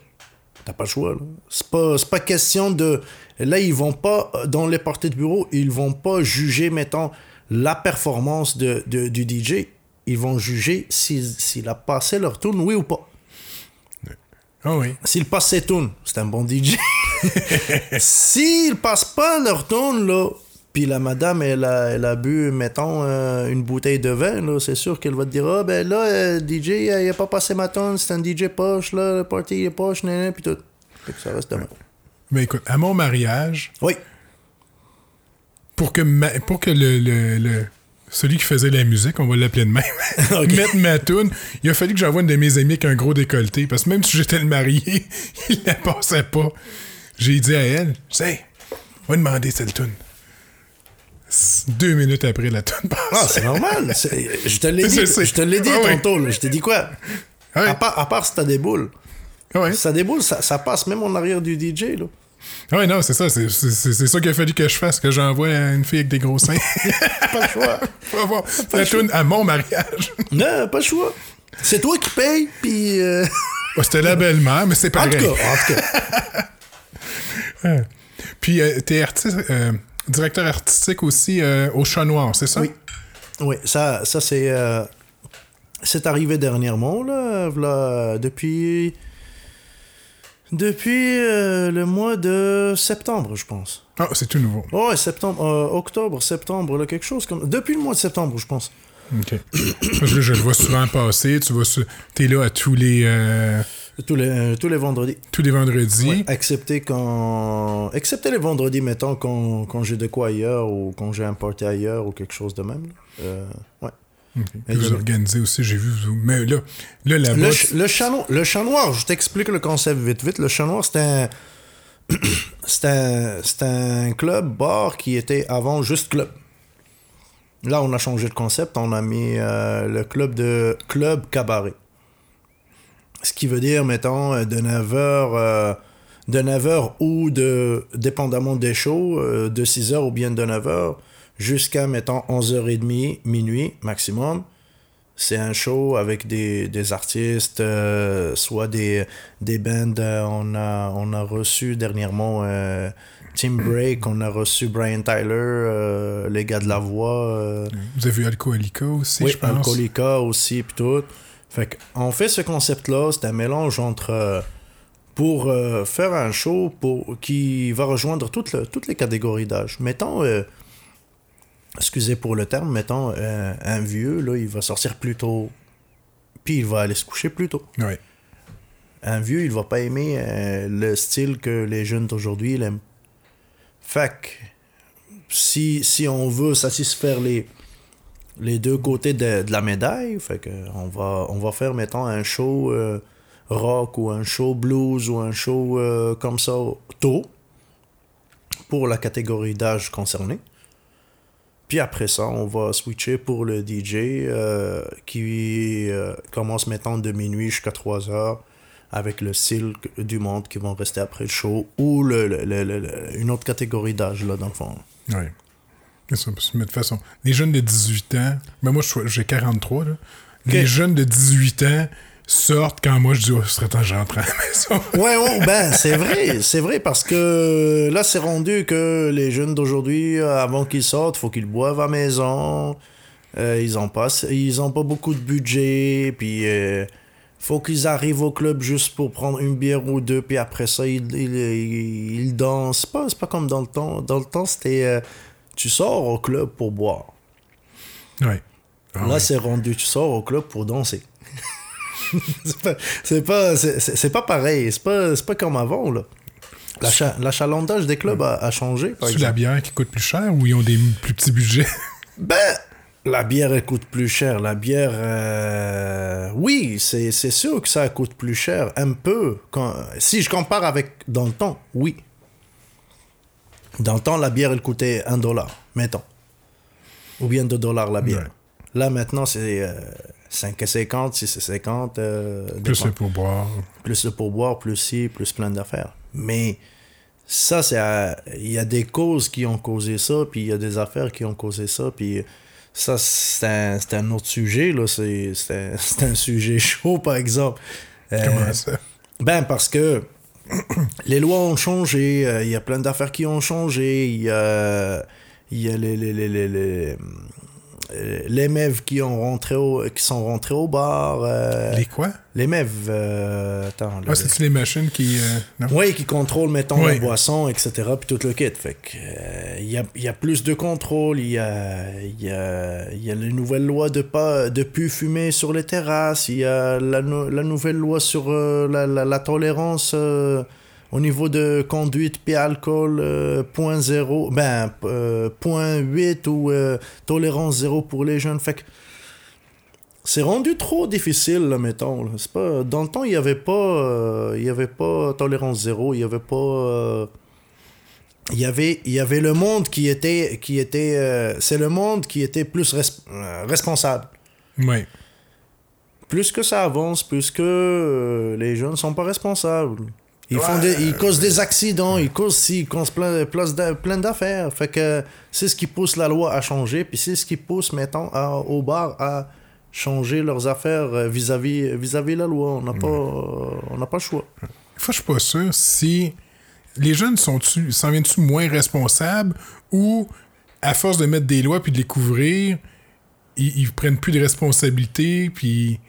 T'as pas le choix. C'est pas, pas question de. Là, ils vont pas, dans les parties de bureau, ils vont pas juger, mettons, la performance de, de- du DJ. Ils vont juger s'il a passé leur tune, oui ou pas. Ah oui. S'il passe ses tunes, c'est un bon DJ. *laughs* S'il passe pas leur tune, là, puis la madame, elle a, elle a bu, mettons, euh, une bouteille de vin, là, c'est sûr qu'elle va te dire Ah, ben là, euh, DJ, il a pas passé ma tonne, c'est un DJ poche, là, le party est poche, nan, puis tout. Fait que ça reste demain. Mais écoute, à mon mariage, Oui. pour que, ma- pour que le, le- le- celui qui faisait la musique, on va l'appeler de même, *laughs* *laughs* mette ma toune, il a fallu que j'envoie une de mes amies avec un gros décolleté. Parce que même si j'étais le marié, *laughs* il la passait pas. J'ai dit à elle, sais, va demander cette toune. Deux minutes après, la toune Ah, passe. c'est normal. Je te l'ai *laughs* dit, Je te l'ai dit Ah oui. tantôt, là. Je t'ai dit quoi? Ah à, part, à part si t'as des boules. Ah ouais. Si t'as des boules, ça, ça passe même en arrière du DJ, là. Ah ouais, non, c'est ça. C'est ça qu'il a fallu que je fasse, que j'envoie une fille avec des gros seins. *laughs* Pas le choix. Faut avoir la toune à mon mariage. non, pas le choix. C'est toi qui payes, puis... euh, *laughs* C'était la belle-mère, mais c'est En pareil. tout cas, en tout cas. Puis, euh, t'es artiste, euh, directeur artistique aussi euh, au Chat Noir, c'est ça? Oui. Oui, ça, ça c'est... euh, c'est arrivé dernièrement, là, depuis... Depuis euh, le mois de septembre, je pense. Ah, c'est tout nouveau. Oh, ouais, septembre, euh, octobre, septembre, là, quelque chose comme... Depuis le mois de septembre, je pense. OK. *clears throat* Je le vois souvent passer. Tu vas su- T'es là à tous les, Tous les, euh, tous les vendredis. tous les vendredis. Ouais, excepté quand... Excepté les vendredis, mettons, quand, quand j'ai de quoi ailleurs ou quand j'ai un party ailleurs ou quelque chose de même. Euh, ouais. Vous organisez aussi, j'ai vu. vous- Mais là, là là-bas, Le, ch- le, chat noir, le chat noir, je t'explique le concept vite vite. Le chat noir, c'est un... *coughs* c'est un, c'est un club bar qui était avant juste club. Là, on a changé le concept. On a mis euh, le club de club cabaret. Ce qui veut dire, mettons, euh, de 9h, de 9h ou de, dépendamment des shows, euh, de 6h ou bien de 9h jusqu'à, mettons, 11h30, minuit maximum. C'est un show avec des, des artistes, euh, soit des, des bands. euh, on, a, on a reçu dernièrement euh, Tim Break, on a reçu Brian Tyler, euh, les gars de la voix. euh, vous avez vu Alcoolica aussi, oui, je pense. Alcoolica aussi, puis tout. Fait qu'on fait ce concept-là, c'est un mélange entre. euh, pour euh, faire un show pour, qui va rejoindre toutes, le- toutes les catégories d'âge. Mettons. euh, excusez pour le terme, mettons euh, un vieux, là, il va sortir plus tôt. Puis il va aller se coucher plus tôt. Ouais. Un vieux, il va pas aimer le style que les jeunes d'aujourd'hui aiment. Fait que, si, si on veut satisfaire les, les deux côtés de, la médaille, on va, faire, mettons, un show euh, rock ou un show blues ou un show euh, comme ça tôt pour la catégorie d'âge concernée. Puis après ça, on va switcher pour le DJ euh, qui commence mettons de minuit jusqu'à 3 heures avec le style du monde qui vont rester après le show ou le, le- le- une autre catégorie d'âge là dans le fond. Ouais. C'est ça, parce que, mais de toute façon, les jeunes de 18 ans, mais moi, j'ai 43, là. Les jeunes de 18 ans sortent quand moi, je dis, oh, ce serait temps que je rentre à la maison. *laughs* Ouais, ouais, ben c'est vrai, c'est vrai parce que là c'est rendu que les jeunes d'aujourd'hui, avant qu'ils sortent, faut qu'ils boivent à maison. Euh, ils ont pas, ils ont pas beaucoup de budget, puis euh, faut qu'ils arrivent au club juste pour prendre une bière ou deux, puis après ça ils, ils, ils- dansent. Pas, c'est pas comme dans le temps. Dans le temps c'était, euh, tu sors au club pour boire. Ouais. Ah Là ouais. c'est rendu, tu sors au club pour danser. *laughs* c'est pas, c'est pas, pas pareil. C'est pas, pas comme avant là. L'acha- L'achalandage des clubs a, a changé, C'est la bière qui coûte plus cher ou ils ont des plus petits budgets? *laughs* Ben, la bière, elle coûte plus cher. La bière, euh, oui, c'est c'est sûr que ça coûte plus cher, un peu. Quand, si je compare avec dans le temps, oui. Dans le temps, la bière, elle coûtait 1 dollar, mettons. Ou bien 2 dollars la bière. Ouais. Là, maintenant, c'est euh, 5,50, 6,50. Euh, plus dépend. c'est pour boire. plus le pourboire, plus ci, plus plein d'affaires. Mais ça, c'est il y a des causes qui ont causé ça, puis il y a des affaires qui ont causé ça, puis ça, c'est un, c'est un autre sujet, là. C'est un, *laughs* un sujet chaud, par exemple. Euh, Comment ça? ben, parce que *clears throat* les lois ont changé, euh, il y a plein d'affaires qui ont changé, il y a, les, les, euh, les meufs qui, ont rentré au, qui sont rentrés au bar. euh, Les quoi? les meufs, euh, attends. Ah, c'est-tu les machines qui. euh, oui, qui contrôlent, mettons, Oui. la boisson, etc., puis tout le kit. Fait que, il y, a, y a plus de contrôle, il y a, il y, a, y a les nouvelles lois de pas de plus fumer sur les terrasses, il y a la, la nouvelle loi sur la, la, la tolérance au niveau de conduite puis alcool, euh, point zéro, ben, euh, point 8 ou euh, tolérance zéro pour les jeunes. Fait que, c'est rendu trop difficile, là, mettons. là. C'est pas... Dans le temps, il n'y avait pas... euh, il y avait pas tolérance zéro, il n'y avait pas... Il y avait, il y avait le monde qui était... Qui était C'est le monde qui était plus res- responsable. Ouais. Plus que ça avance, plus que euh, les jeunes sont pas responsables. Ils, font des, ils causent des accidents, ils causent ci, ils causent plein, plein d'a- plein d'affaires. Fait que c'est ce qui pousse la loi à changer, puis c'est ce qui pousse, mettons, à- au bar à changer leurs affaires euh, vis-à-vis vis-à-vis la loi. On n'a pas, on n'a pas le choix. Des fois, je suis pas sûr si les jeunes sont-tu, s'en viennent-tu moins responsables ou, à force de mettre des lois puis de les couvrir, ils, ils prennent plus de responsabilités puis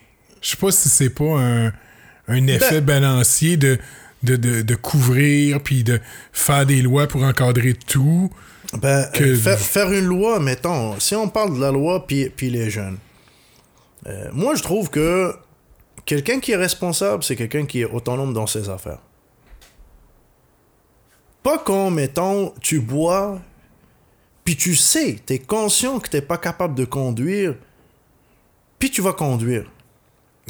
je sais pas si c'est pas un, un effet balancier de, de, de, de couvrir puis de faire des lois pour encadrer tout. Ben, Que- euh, faire, faire une loi, mettons, si on parle de la loi puis, puis les jeunes, euh, moi je trouve que quelqu'un qui est responsable, c'est quelqu'un qui est autonome dans ses affaires. Pas quand, mettons, tu bois, puis tu sais, t'es conscient que t'es pas capable de conduire, puis tu vas conduire.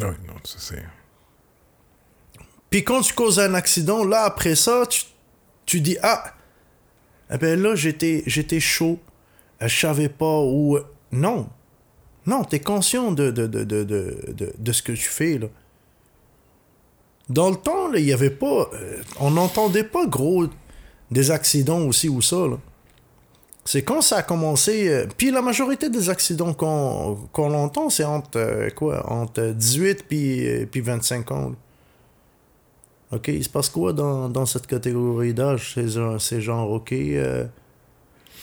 Ah Oui, non, ça c'est. Puis quand tu causes un accident, là, après ça, tu, tu dis Ah, eh ben là, j'étais, j'étais chaud, euh, je savais pas où. Non. Non, tu es conscient de, de, de, de, de, ce que tu fais, là. Dans le temps, il y avait pas. euh, on n'entendait pas gros des accidents aussi ou ça, là. C'est quand ça a commencé. euh, puis la majorité des accidents qu'on entend, c'est entre euh, quoi Entre 18 puis, euh, puis 25 ans. OK, il se passe quoi dans, dans cette catégorie d'âge C'est genre, OK, euh,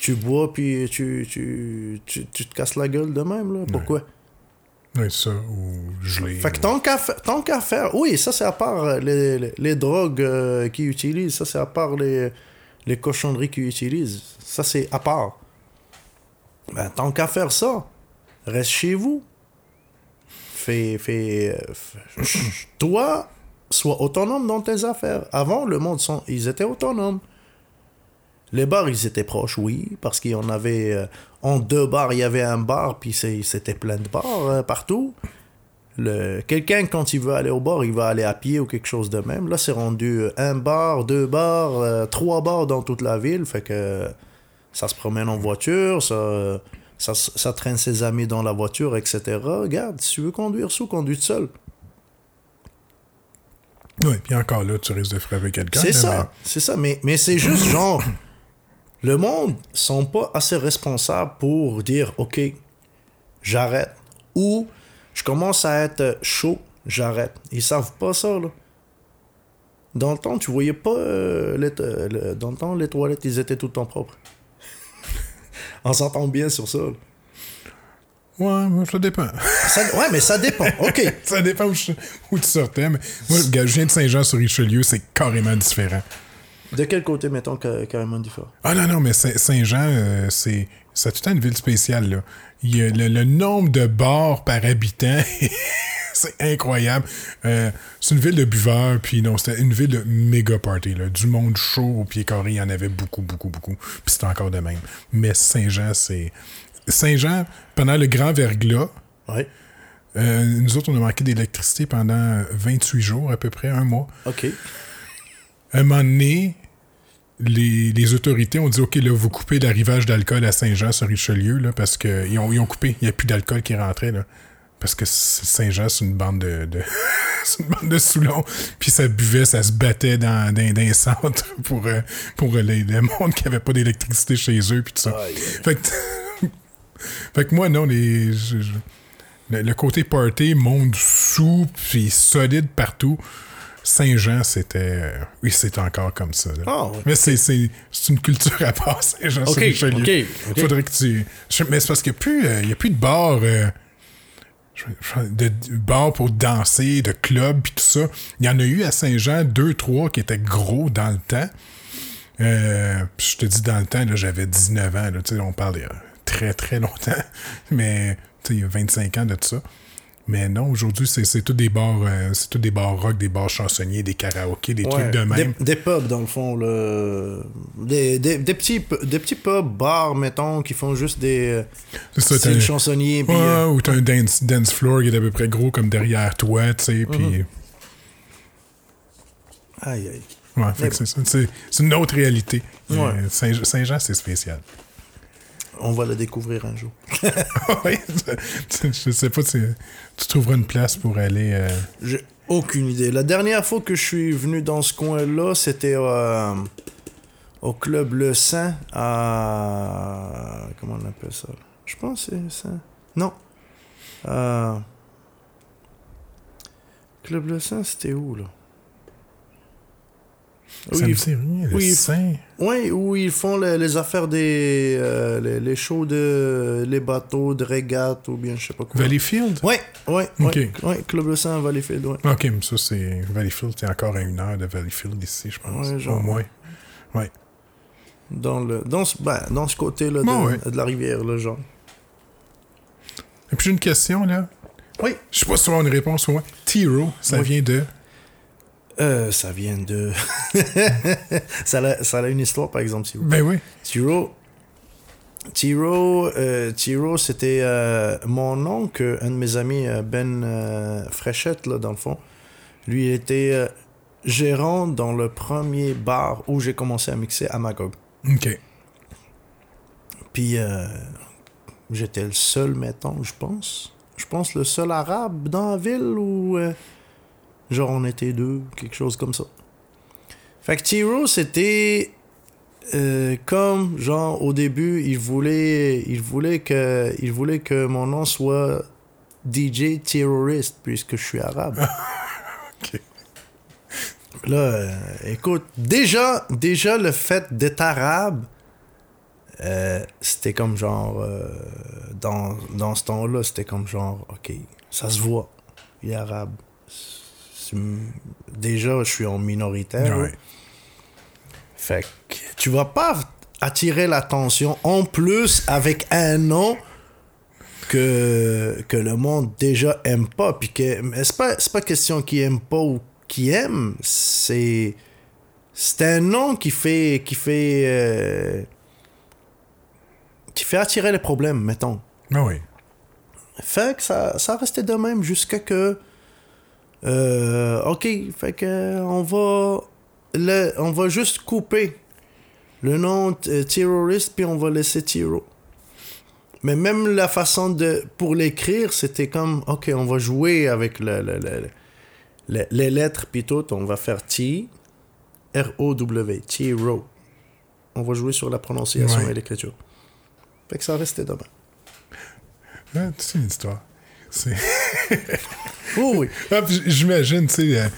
tu bois puis tu, tu, tu, tu te casses la gueule de même, là? Pourquoi? Oui, ça, ou gelé. Fait que tant qu'à fa- tant qu'à faire. Oui, ça c'est à part euh, les, les, les drogues euh, qu'ils utilisent, ça c'est à part les, les cochonneries qu'ils utilisent. Ça c'est à part. Ben, tant qu'à faire ça, reste chez vous. Fais. fais, euh, fais- *coughs* toi, sois autonome dans tes affaires. Avant, le monde, ils étaient autonomes. Les bars, ils étaient proches, oui, parce qu'il y en avait. euh, en deux bars, il y avait un bar, puis c'était plein de bars euh, partout. Quelqu'un, quand il veut aller au bar, il va aller à pied ou quelque chose de même. Là, c'est rendu euh, un bar, deux bars, euh, trois bars dans toute la ville. Fait que ça se promène en voiture, ça, ça, ça traîne ses amis dans la voiture, etc. Regarde, si tu veux conduire sous, conduis tout seul. Oui, puis encore là, tu risques de frapper quelqu'un. C'est ça, c'est ça. Mais, mais c'est juste *coughs* genre, le monde sont pas assez responsables pour dire, OK, j'arrête. Ou je commence à être chaud, j'arrête. Ils savent pas ça, là. Dans le temps, tu voyais pas. euh, les le- dans le temps, les toilettes, ils étaient tout le temps propres. *laughs* On s'entend bien sur ça. là. Ouais, ça dépend. Ça- ouais, mais ça dépend. *laughs* OK. ça dépend où, je- où tu sortais. Mais moi, je viens de Saint-Jean-sur-Richelieu, c'est carrément différent. De quel côté, mettons, ca- carrément différent? Ah non, non, mais Saint- Saint-Jean, euh, c'est. C'est tout le temps une ville spéciale, là. Il y a le, le nombre de bars par habitant, *laughs* c'est incroyable. Euh, c'est une ville de buveurs, puis non, c'était une ville de méga party, là. Du monde chaud au pied carré, il y en avait beaucoup, beaucoup, beaucoup. Puis c'est encore de même. Mais Saint-Jean, c'est. Saint-Jean, pendant le grand verglas, Ouais. euh, nous autres, on a manqué d'électricité pendant 28 jours, à peu près, un mois. OK. un moment donné, les, les autorités ont dit OK, là, vous coupez l'arrivage d'alcool à Saint-Jean sur Richelieu, là, parce qu'ils ont, ils ont coupé. Il n'y a plus d'alcool qui rentrait, là. Parce que Saint-Jean, c'est une bande de. de *laughs* c'est une bande de Soulons. Puis ça buvait, ça se battait dans, dans, dans les centres pour, euh, pour les, le monde qui n'avait pas d'électricité chez eux, puis tout ça. Fait que, *laughs* fait que moi, non, les, je- je- le, le côté party, monde sous, puis solide partout, Saint-Jean, c'était. Oui, c'est encore comme ça. Ah. Mais c'est, c'est, c'est une culture à part, Saint-Jean Ok, sur Richelieu. ok, ok. Faudrait que tu. je- Mais c'est parce qu'il n'y a, plus, euh, a plus de bars. euh, de, de bars pour danser, de clubs, puis tout ça. Il y en a eu à Saint-Jean, deux, trois qui étaient gros dans le temps. Euh, je te dis, dans le temps, là, j'avais 19 ans. Là, tu sais, on parle très, très longtemps. *laughs* Mais tu sais, il y a 25 ans de tout ça. Mais non, aujourd'hui, c'est, c'est tous des bars, euh, c'est tous des bars rock, des bars chansonniers, des karaokés, des Ouais, trucs de même. Des, des pubs, dans le fond. Là. Des, des, des petits, des petits pubs, bars, mettons, qui font juste des chansonniers. Ouais, euh, ou t'as un dance, dance floor qui est à peu près gros comme derrière toi, tu sais, puis... Mhm. Aïe, aïe. Ouais, c'est une autre réalité. Ouais. Euh, Saint- Saint-Jean, c'est spécial. On va le découvrir un jour. *laughs* Ouais, je sais pas, tu, tu trouveras une place pour aller... euh, J'ai aucune idée. La dernière fois que je suis venu dans ce coin-là, c'était euh, au club Le Saint à. Comment on appelle ça? Je pense que c'est ça. Non. Euh, Club Le Saint, c'était où là? Oui, le oui, Saint... Oui, où ils font les, les affaires des. euh, les, les shows de. les bateaux de régate ou bien je sais pas quoi. Valleyfield? Ouais, ouais, Ok. ouais, ouais, Club Le Saint à Valleyfield, ouais. Ok, mais ça, c'est... Valleyfield, t'es encore à une heure de Valleyfield ici, je pense. Ouais, genre, Au moins. Ouais. Dans, le, dans, ce, ben, dans ce côté-là de, Bon, ouais. de la rivière, là, genre. Et puis j'ai une question, là. Oui. Je sais pas si tu avoir une réponse ou moi. T-Row, ça Oui. vient de... Euh, ça vient de. *laughs* ça, a, ça a une histoire, par exemple, Tiro. Ben oui. Tiro. Tiro, euh, Tiro, c'était euh, mon oncle, un de mes amis, euh, Ben euh, Fréchette, là, dans le fond. Lui, il était euh, gérant dans le premier bar où j'ai commencé à mixer à Magog. OK. Puis, euh, j'étais le seul, mettons, je pense. Je pense le seul arabe dans la ville ou. euh, genre, on était deux, quelque chose comme ça. Fait que Tiro, c'était. euh, comme, genre, au début, il voulait, il voulait que, il voulait que mon nom soit DJ terroriste, puisque je suis arabe. *laughs* Là, euh, écoute, déjà, déjà le fait d'être arabe, euh, c'était comme genre, dans, dans ce temps-là, c'était comme genre, ok, ça se voit, il est arabe. Déjà, je suis en minoritaire. Ouais. Fait que tu vas pas attirer l'attention en plus avec un nom que, que le monde déjà aime pas. Puis que c'est pas, c'est pas question qui aime pas ou qui aime, c'est c'est un nom qui fait qui fait euh, qui fait attirer les problèmes, mettons. Ah oui. Fait que ça, ça restait de même jusqu'à que. Euh, ok, fait que on va. Le, on va juste couper le nom euh, terroriste puis on va laisser Tiro. Mais même la façon de. Pour l'écrire, c'était comme. Ok, on va jouer avec le, le- le- le- les lettres puis tout. On va faire T. R-O-W. Tiro. On va jouer sur la prononciation Ouais. et l'écriture. Fait que ça restait de même. Ah, c'est une histoire. C'est... *laughs* Oh oui. Ah, j'imagine, tu sais, euh,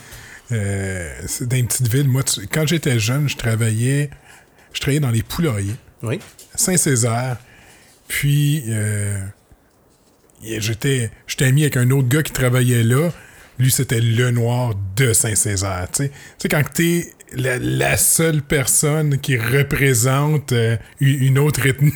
euh, dans une petite ville. Moi, tu- quand j'étais jeune, je travaillais, je travaillais dans les poulaillers, Oui. Saint-Césaire. Puis, euh, j'étais, ami avec un autre gars qui travaillait là. Lui, c'était le noir de Saint-Césaire. Tu sais, quand t'es la, la seule personne qui représente euh, une autre ethnie.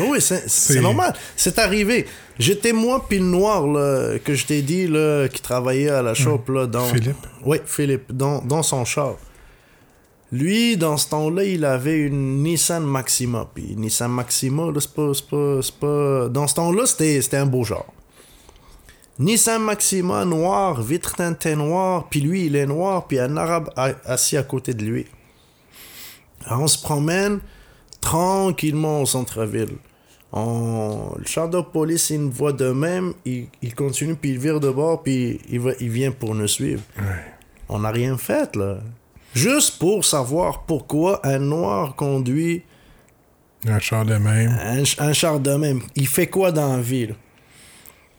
Oui, c'est normal. C'est arrivé. J'étais moi puis le noir là, que je t'ai dit là, qui travaillait à la shop là, dans. Philippe? Oui, Philippe, dans, dans son char. Lui, dans ce temps-là, il avait une Nissan Maxima. Puis Nissan Maxima, là, c'est pas, pas, pas. Dans ce temps-là, c'était un beau genre. Nissan Maxima noir, vitre teintée noire, puis lui, il est noir, puis un arabe assis à côté de lui. Alors, on se promène tranquillement au centre-ville. On... Le char de police, il nous voit de même, il, il continue, puis il vire de bord, puis il, va, il vient pour nous suivre. On n'a rien fait, là. Juste pour savoir pourquoi un noir conduit Un char de même. un, ch- un char de même. Il fait quoi dans la ville?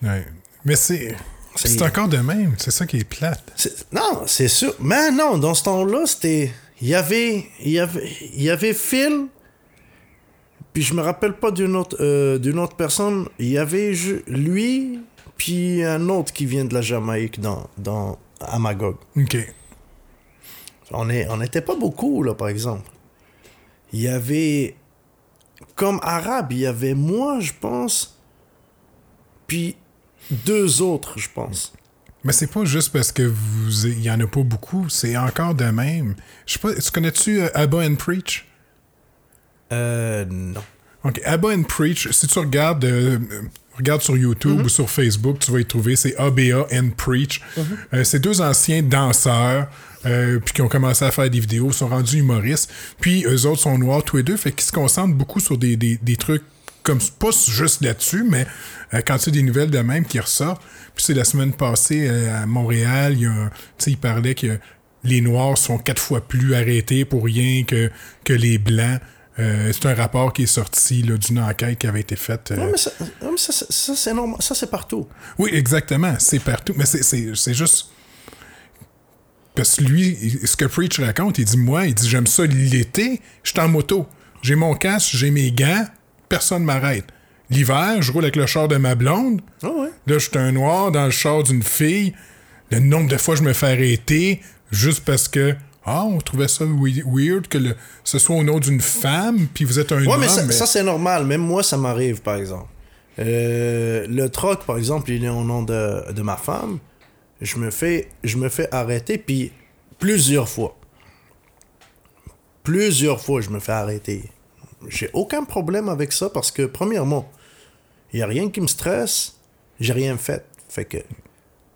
Ouais. Mais c'est. C'est encore de même, c'est ça qui est plate. Non, c'est sûr. Mais non, dans ce temps-là, c'était. Il y avait. Il y avait. Il y avait Phil. Puis je me rappelle pas d'une autre, euh, d'une autre personne. Il y avait lui. Puis un autre qui vient de la Jamaïque dans, dans, à Magog. OK. On est- on n'était pas beaucoup, là, par exemple. Il y avait. Comme arabe, il y avait moi, je pense. Puis deux autres, je pense. Mais c'est pas juste parce que vous il y en a pas beaucoup, c'est encore de même. Je sais pas, tu connais-tu euh, Abba and Preach? Euh, non. OK, Abba and Preach, si tu regardes, euh, sur YouTube ou sur Facebook, tu vas y trouver, c'est ABA and Preach. Euh, c'est deux anciens danseurs, euh, puis qui ont commencé à faire des vidéos, sont rendus humoristes. Puis eux autres sont noirs tous les deux, fait qu'ils se concentrent beaucoup sur des, des, des trucs comme pas juste là-dessus, mais euh, quand tu as des nouvelles de même qui ressortent. Puis c'est la semaine passée euh, à Montréal, il y a il parlait que les Noirs sont quatre fois plus arrêtés pour rien que, que les Blancs. Euh, c'est un rapport qui est sorti d'une enquête qui avait été faite. euh, Non, mais ça, non, mais ça, ça, ça, c'est normal. Ça, c'est partout. Oui, exactement. C'est partout. Mais c'est- juste. Parce que lui, ce que Preach raconte, il dit Moi, il dit J'aime ça l'été, je suis en moto. J'ai mon casque, j'ai mes gants, personne m'arrête. L'hiver, je roule avec le char de ma blonde. Ah ouais. Là, je suis un noir dans le char d'une fille. Le nombre de fois je me fais arrêter juste parce que. Ah, on trouvait ça we- weird que le, ce soit au nom d'une femme, puis vous êtes un Ouais, homme. mais ça, mais- ça, c'est normal. Même moi, ça m'arrive, par exemple. Euh, le troc, par exemple, il est au nom de, de ma femme. Je me fais, je me fais arrêter, puis plusieurs fois. Plusieurs fois, je me fais arrêter. J'ai aucun problème avec ça parce que, premièrement, il n'y a rien qui me stresse. J'ai rien fait. Fait que.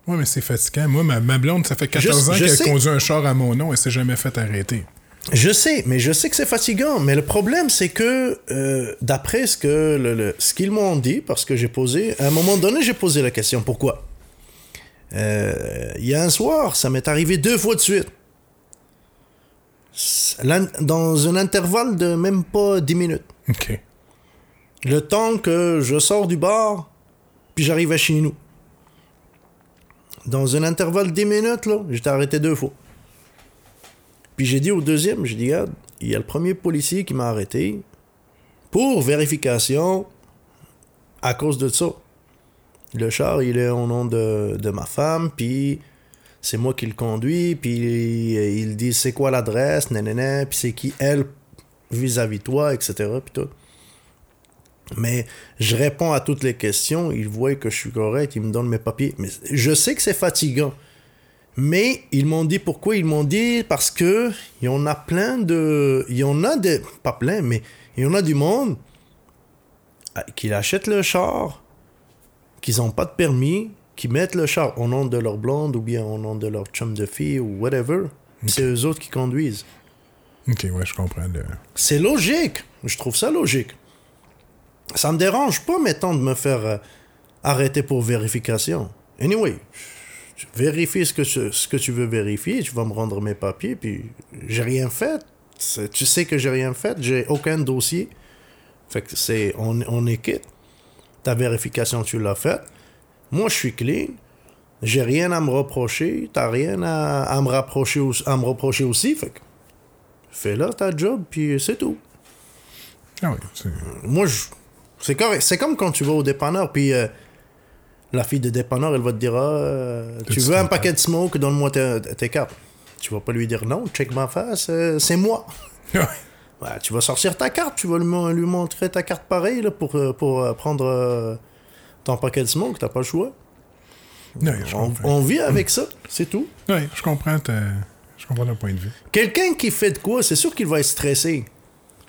Ouais, mais c'est fatigant. Moi, ma, ma blonde, ça fait 14 Je- ans qu'elle conduit un char à mon nom et s'est jamais fait arrêter. Je sais, mais je sais que c'est fatigant. Mais le problème, c'est que, euh, d'après ce que le- le- ce qu'ils m'ont dit, parce que j'ai posé, à un moment donné, j'ai posé la question pourquoi? Euh, Il y a un soir, ça m'est arrivé deux fois de suite. Dans un intervalle de même pas 10 minutes. OK. Le temps que je sors du bar, puis j'arrive à chez nous. Dans un intervalle de 10 minutes, là, j'étais arrêté deux fois. Puis j'ai dit au deuxième, j'ai dit, il y a le premier policier qui m'a arrêté pour vérification à cause de ça. Le char, il est au nom de, de ma femme, puis c'est moi qui le conduis, puis il dit c'est quoi l'adresse, nanana, puis c'est qui elle vis-à-vis de toi, etc. Mais je réponds à toutes les questions, ils voient que je suis correct, ils me donnent mes papiers. Mais je sais que c'est fatigant. Mais ils m'ont dit pourquoi? Ils m'ont dit parce que il y en a plein de. Il y en a des. Pas plein, mais il y en a du monde euh, qui achètent le char, qui n'ont pas de permis, qui mettent le char au nom de leur blonde ou bien au nom de leur chum de fille ou whatever. C'est eux autres qui conduisent. OK, ouais, je comprends. le- C'est logique. Je trouve ça logique. Ça me dérange pas, mettons, de me faire euh, arrêter pour vérification. Anyway, vérifie ce que, tu, ce que tu veux vérifier, tu vas me rendre mes papiers, puis j'ai rien fait. Tu sais que j'ai rien fait, j'ai aucun dossier. Fait que c'est, on, on est quitte. Ta vérification, tu l'as faite. Moi, je suis clean. J'ai rien à me reprocher. T'as rien à, à me rapprocher à me reprocher aussi. Fait que fais-là ta job, puis c'est tout. Ah oui, c'est- Moi, je... c'est correct. C'est comme quand tu vas au dépanneur, puis euh, la fille de dépanneur, elle va te dire ah, euh, Tu veux un paquet de smoke, donne-moi tes, tes cartes. Tu vas pas lui dire non, check ma face, euh, c'est moi. Ouais, tu vas sortir ta carte, tu vas lui, mon- lui montrer ta carte pareille là, pour, pour prendre ton paquet de smoke, t'as pas le choix. Je On, on vit avec ça, c'est tout. Ouais, je comprends, je comprends ton point de vue. Quelqu'un qui fait de quoi, c'est sûr qu'il va être stressé.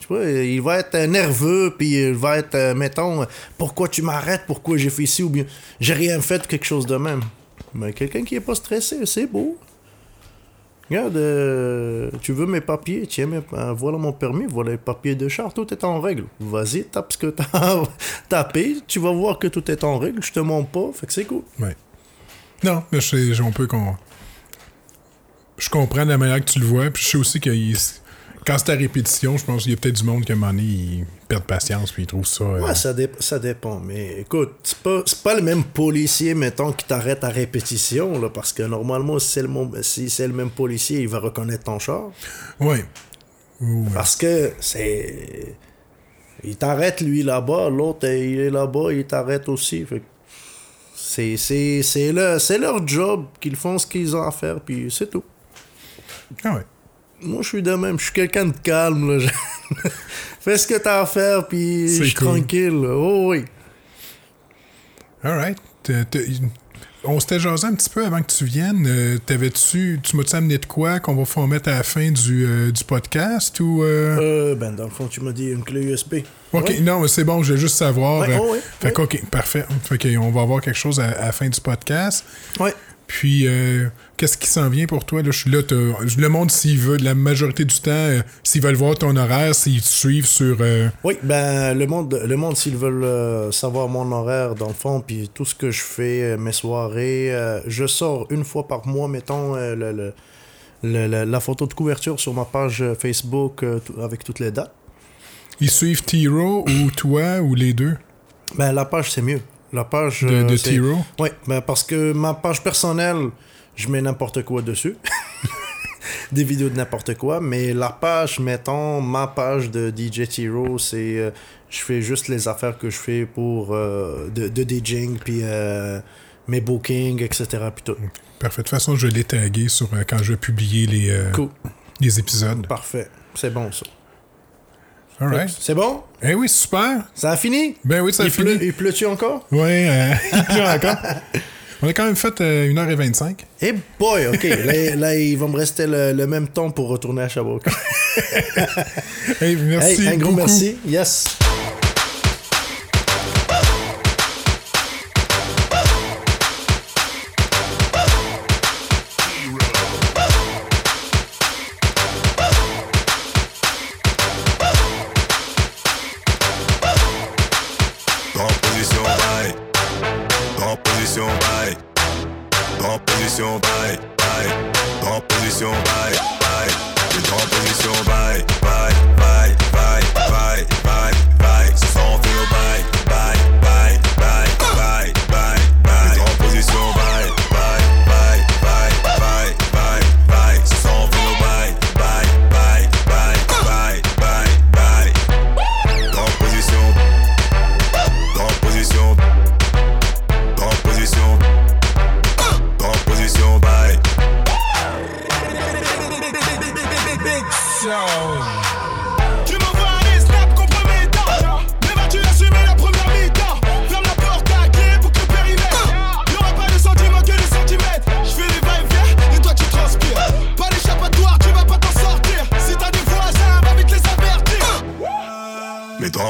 Vois, il va être euh, nerveux, puis il va être, euh, mettons, euh, pourquoi tu m'arrêtes, pourquoi j'ai fait ici, ou bien j'ai rien fait, quelque chose de même. Mais quelqu'un qui est pas stressé, c'est beau. Regarde, euh, tu veux mes papiers, tiens, mes- euh, voilà mon permis, voilà les papiers de char, tout est en règle. Vas-y, tape ce que t'as *laughs* tapé, tu vas voir que tout est en règle, je te mens pas, fait que c'est cool. Non, mais je sais, on peut qu'on. Je comprends la manière que tu le vois, puis je sais aussi qu'il quand c'est à répétition, je pense qu'il y a peut-être du monde qui, à un moment donné, ils perdent patience puis ils trouvent ça. euh, Ouais, ça, dé- ça dépend. Mais écoute, c'est pas, pas le même policier, mettons, qui t'arrête à répétition, là, parce que normalement, si c'est le, si le même policier, il va reconnaître ton char. Ouais. Ou, euh, Parce que c'est. Il t'arrête, lui, là-bas, l'autre, euh, il est là-bas, il t'arrête aussi. Fait c'est, leur, c'est leur job qu'ils font ce qu'ils ont à faire, puis c'est tout. Ah ouais. Moi, je suis de même, je suis quelqu'un de calme, là. *laughs* Fais ce que t'as à faire, puis je suis cool. tranquille. là. Oh oui. Alright. On s'était jasé un petit peu avant que tu viennes. Euh, T'avais-tu, tu m'as-tu amené de quoi qu'on va pouvoir mettre à la fin du, euh, du podcast ou. euh? Ben, dans le fond, tu m'as dit une clé USB. Ok, Ouais. non, mais c'est bon, je veux juste savoir. Ouais, oh, ouais, fait ok, parfait. Fait on va avoir quelque chose à, à la fin du podcast. Ouais. Puis, euh, qu'est-ce qui s'en vient pour toi? Là, je suis là, le monde, s'il veut, la majorité du temps, euh, s'ils veulent voir ton horaire, s'ils te suivent sur. euh, Oui, ben le monde, le monde s'ils veulent savoir mon horaire dans le fond, puis tout ce que je fais, mes soirées, je sors une fois par mois, mettons le, le- le- le- la photo de couverture sur ma page Facebook avec toutes les dates. ils suivent Tiro ou toi ou les deux? Ben la page c'est mieux. La page de, euh, de c'est- Tiro? Oui, ben parce que ma page personnelle, je mets n'importe quoi dessus. *laughs* Des vidéos de n'importe quoi, mais la page, mettons, ma page de DJ Tiro, c'est. euh, je fais juste les affaires que je fais pour. euh, de, de DJing, puis euh, mes bookings, etc. Puis tout. Parfait. De toute façon, je l'ai tagué sur, euh, quand je vais publier les, euh, Cool. les épisodes. Parfait. C'est bon, ça. Alright. C'est bon? Eh oui, super. Ça a fini? Ben oui, ça a fini. pleut, il pleut-tu encore? Ouais, euh, *laughs* il pleut encore. On a quand même fait euh, 1h25. Eh boy, ok. là, là, il va me rester le, le même temps pour retourner à Sherbrooke. *laughs* Hey, merci Hey, un gros beaucoup. merci. Yes. Bye. Bye. Dans position bye. Bye. T'es dans position. Bye. Bye.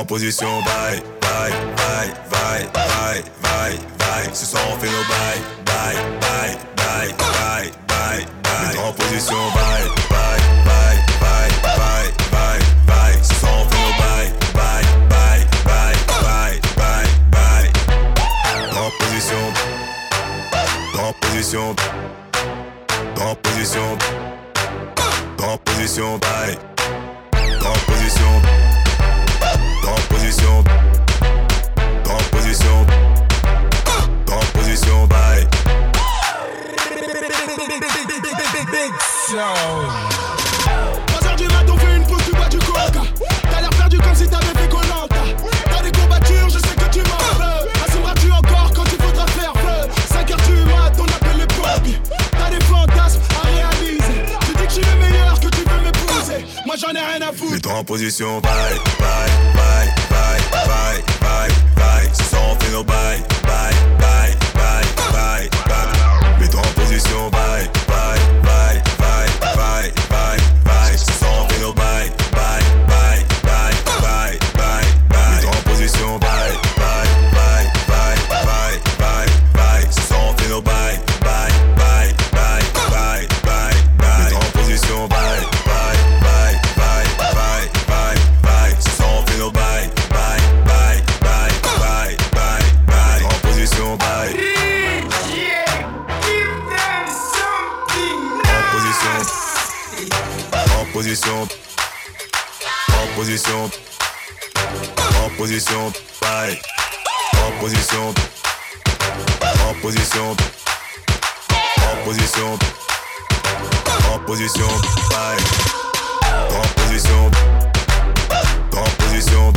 Position bye Bye Bye Bye Bye Bye Bye Ce soir on fait nos bye Bye Bye Bye Bye Bye Bye en position bye Bye Bye Bye Bye Bye Bye Ce soir on fait nos bye Bye Bye Bye Bye Bye Bye position Dans position Dans position Dans position bye Dans position dans position. Dans position. Dans position bye. 3 heures du mat, on fait une pause, tu bois du coca. T'as l'air perdu comme si t'avais fait Colanta T'as des courbatures, je sais que tu m'en veux j'en ai rien à foutre. En position bye Bye Bye bye Bye Bye Bye position. En position. Bye. En position. En position. En position. En position. Bye. En position. En position.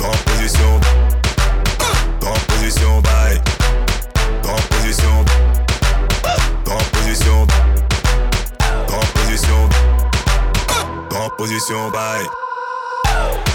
En position. En position. Bye. En position. Position bye.